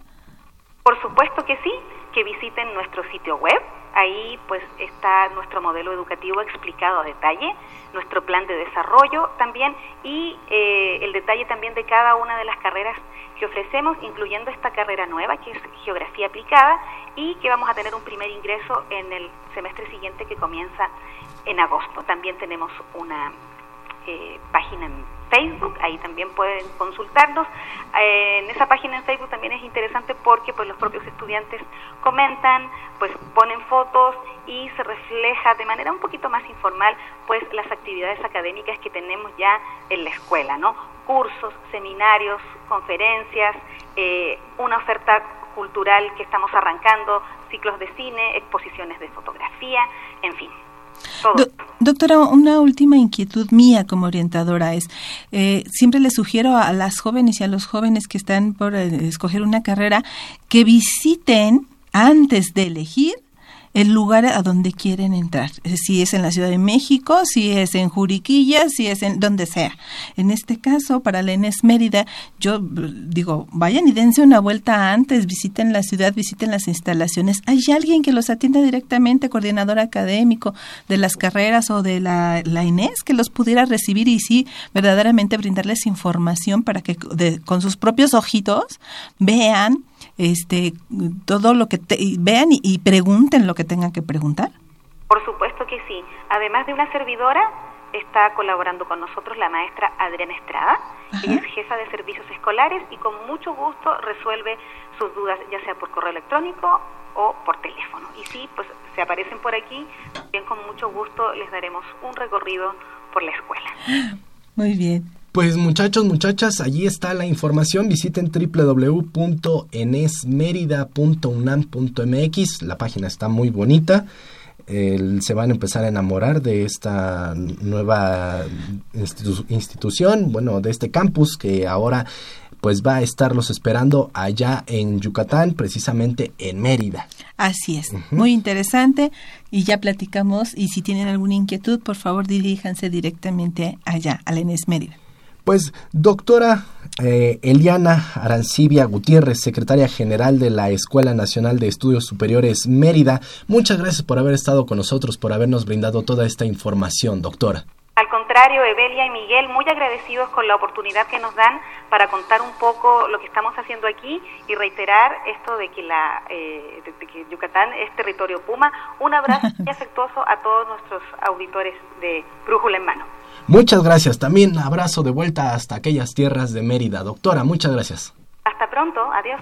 Por supuesto que sí, que visiten nuestro sitio web. Ahí pues está nuestro modelo educativo explicado a detalle, nuestro plan de desarrollo también y eh, el detalle también de cada una de las carreras que ofrecemos, incluyendo esta carrera nueva que es Geografía Aplicada y que vamos a tener un primer ingreso en el semestre siguiente que comienza en agosto. También tenemos una eh, página en Facebook, ahí también pueden consultarnos. Eh, en esa página en Facebook también es interesante porque pues los propios estudiantes comentan, pues ponen fotos y se refleja de manera un poquito más informal pues las actividades académicas que tenemos ya en la escuela, ¿no? Cursos, seminarios, conferencias, eh, una oferta cultural que estamos arrancando, ciclos de cine, exposiciones de fotografía, en fin doctora, una última inquietud mía como orientadora es, eh, siempre le sugiero a las jóvenes y a los jóvenes que están por eh, escoger una carrera que visiten antes de elegir el lugar a donde quieren entrar. Si es en la Ciudad de México, si es en Juriquilla, si es en donde sea. En este caso, para la ENES Mérida, yo digo, vayan y dense una vuelta antes, visiten la ciudad, visiten las instalaciones. ¿Hay alguien que los atienda directamente, coordinador académico de las carreras o de la, la INES, que los pudiera recibir y sí, verdaderamente brindarles información para que con sus propios ojitos vean este todo lo que vean y, pregunten lo que tengan que preguntar? Por supuesto que sí. Además de una servidora, está colaborando con nosotros la maestra Adriana Estrada. Ella es jefa de servicios escolares y con mucho gusto resuelve sus dudas, ya sea por correo electrónico o por teléfono. Y si pues se aparecen por aquí, bien con mucho gusto les daremos un recorrido por la escuela. Muy bien. Pues muchachos, muchachas, allí está la información. Visiten www.enesmerida.unam.mx. La página está muy bonita. se van a empezar a enamorar de esta nueva institución, bueno, de este campus que ahora pues va a estarlos esperando allá en Yucatán, precisamente en Mérida. Así es, muy interesante y ya platicamos y si tienen alguna inquietud, por favor diríjanse directamente allá, a la Enes Mérida. Pues, doctora eh, Eliana Arancibia Gutiérrez, secretaria general de la Escuela Nacional de Estudios Superiores Mérida, muchas gracias por haber estado con nosotros, por habernos brindado toda esta información, doctora. Al contrario, Evelia y Miguel, muy agradecidos con la oportunidad que nos dan para contar un poco lo que estamos haciendo aquí y reiterar esto de que, la, eh, de que Yucatán es territorio Puma. Un abrazo y afectuoso a todos nuestros auditores de Brújula en Mano. Muchas gracias. También abrazo de vuelta hasta aquellas tierras de Mérida. Doctora, muchas gracias. Hasta pronto. Adiós.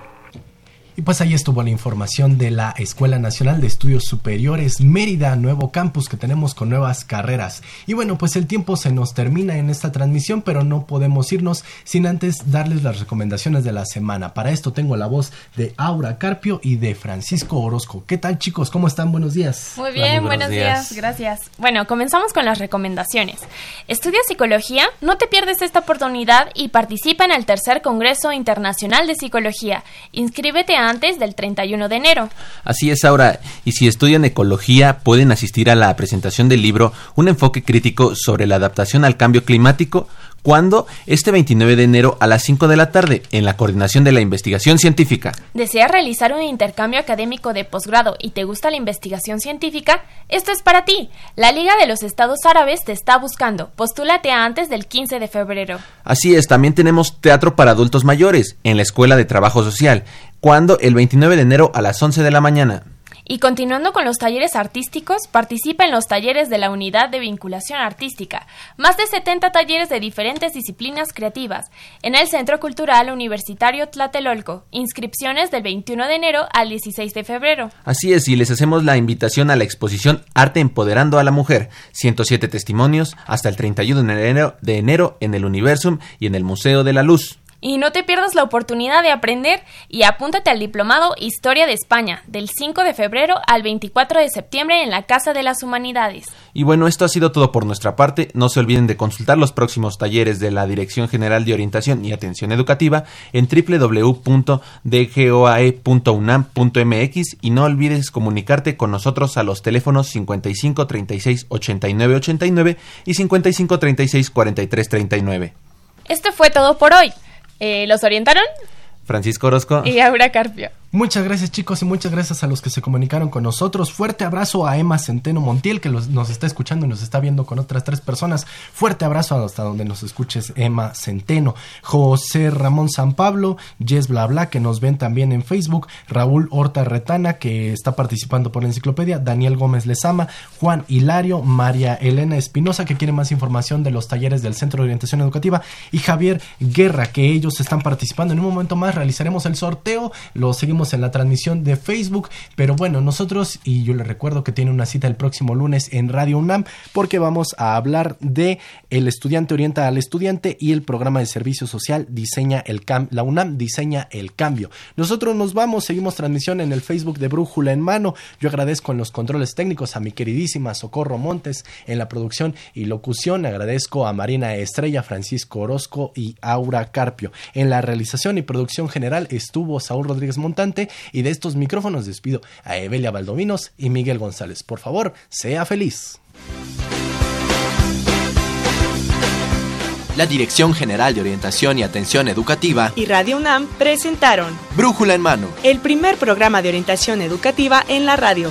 Y pues ahí estuvo la información de la Escuela Nacional de Estudios Superiores Mérida, nuevo campus que tenemos con nuevas carreras. Y bueno, pues el tiempo se nos termina en esta transmisión, pero no podemos irnos sin antes darles las recomendaciones de la semana. Para esto tengo la voz de Aura Carpio y de Francisco Orozco. ¿Qué tal chicos? ¿Cómo están? Buenos días. Muy bien, buenos, días. gracias. Bueno, comenzamos con las recomendaciones. Estudia psicología, no te pierdes esta oportunidad y participa en el tercer Congreso Internacional de Psicología. Inscríbete antes del 31 de enero. Así es, Aura. Y si estudian ecología, pueden asistir a la presentación del libro Un enfoque crítico sobre la adaptación al cambio climático ¿Cuándo? Este 29 de enero a las 5 de la tarde, en la Coordinación de la Investigación Científica. ¿Deseas realizar un intercambio académico de posgrado y te gusta la investigación científica? Esto es para ti. La Liga de los Estados Árabes te está buscando. Postúlate antes del 15 de febrero. Así es, también tenemos teatro para adultos mayores en la Escuela de Trabajo Social. ¿Cuándo? El 29 de enero a las 11 de la mañana. Y continuando con los talleres artísticos, participa en los talleres de la Unidad de Vinculación Artística, más de 70 talleres de diferentes disciplinas creativas, en el Centro Cultural Universitario Tlatelolco, inscripciones del 21 de enero al 16 de febrero. Así es, y les hacemos la invitación a la exposición Arte Empoderando a la Mujer, 107 testimonios, hasta el 31 de enero, de enero en el Universum y en el Museo de la Luz. Y no te pierdas la oportunidad de aprender y apúntate al diplomado Historia de España del 5 de febrero al 24 de septiembre en la Casa de las Humanidades. Y bueno, esto ha sido todo por nuestra parte. No se olviden de consultar los próximos talleres de la Dirección General de Orientación y Atención Educativa en www.dgoae.unam.mx y no olvides comunicarte con nosotros a los teléfonos 55 36 89 89 y 55 36 43 39. Esto fue todo por hoy. Eh, ¿Los orientaron? Francisco Orozco. Y Aura Carpio. Muchas gracias chicos y muchas gracias a los que se comunicaron con nosotros. Fuerte abrazo a Emma Centeno Montiel que nos está escuchando y nos está viendo con otras tres personas. Fuerte abrazo hasta donde nos escuches Emma Centeno. José Ramón San Pablo, Jess Bla Bla que nos ven también en Facebook. Raúl Horta Retana que está participando por la enciclopedia. Daniel Gómez Lezama. Juan Hilario. María Elena Espinosa que quiere más información de los talleres del Centro de Orientación Educativa. Y Javier Guerra que ellos están participando. En un momento más realizaremos el sorteo. Lo seguimos en la transmisión de Facebook. Pero bueno, nosotros, y yo les recuerdo que tiene una cita el próximo lunes en Radio UNAM, porque vamos a hablar de El estudiante orienta al estudiante y el programa de servicio social diseña el cambio. La UNAM diseña el cambio. Nosotros nos vamos, seguimos transmisión en el Facebook de Brújula en Mano. Yo agradezco en los controles técnicos a mi queridísima Socorro Montes en la producción y locución. Agradezco a Marina Estrella, Francisco Orozco y Aura Carpio. En la realización y producción general estuvo Saúl Rodríguez Y de estos micrófonos despido a Evelia Valdominos y Miguel González. Por favor, sea feliz. La Dirección General de Orientación y Atención Educativa y Radio UNAM presentaron Brújula en Mano, el primer programa de orientación educativa en la radio.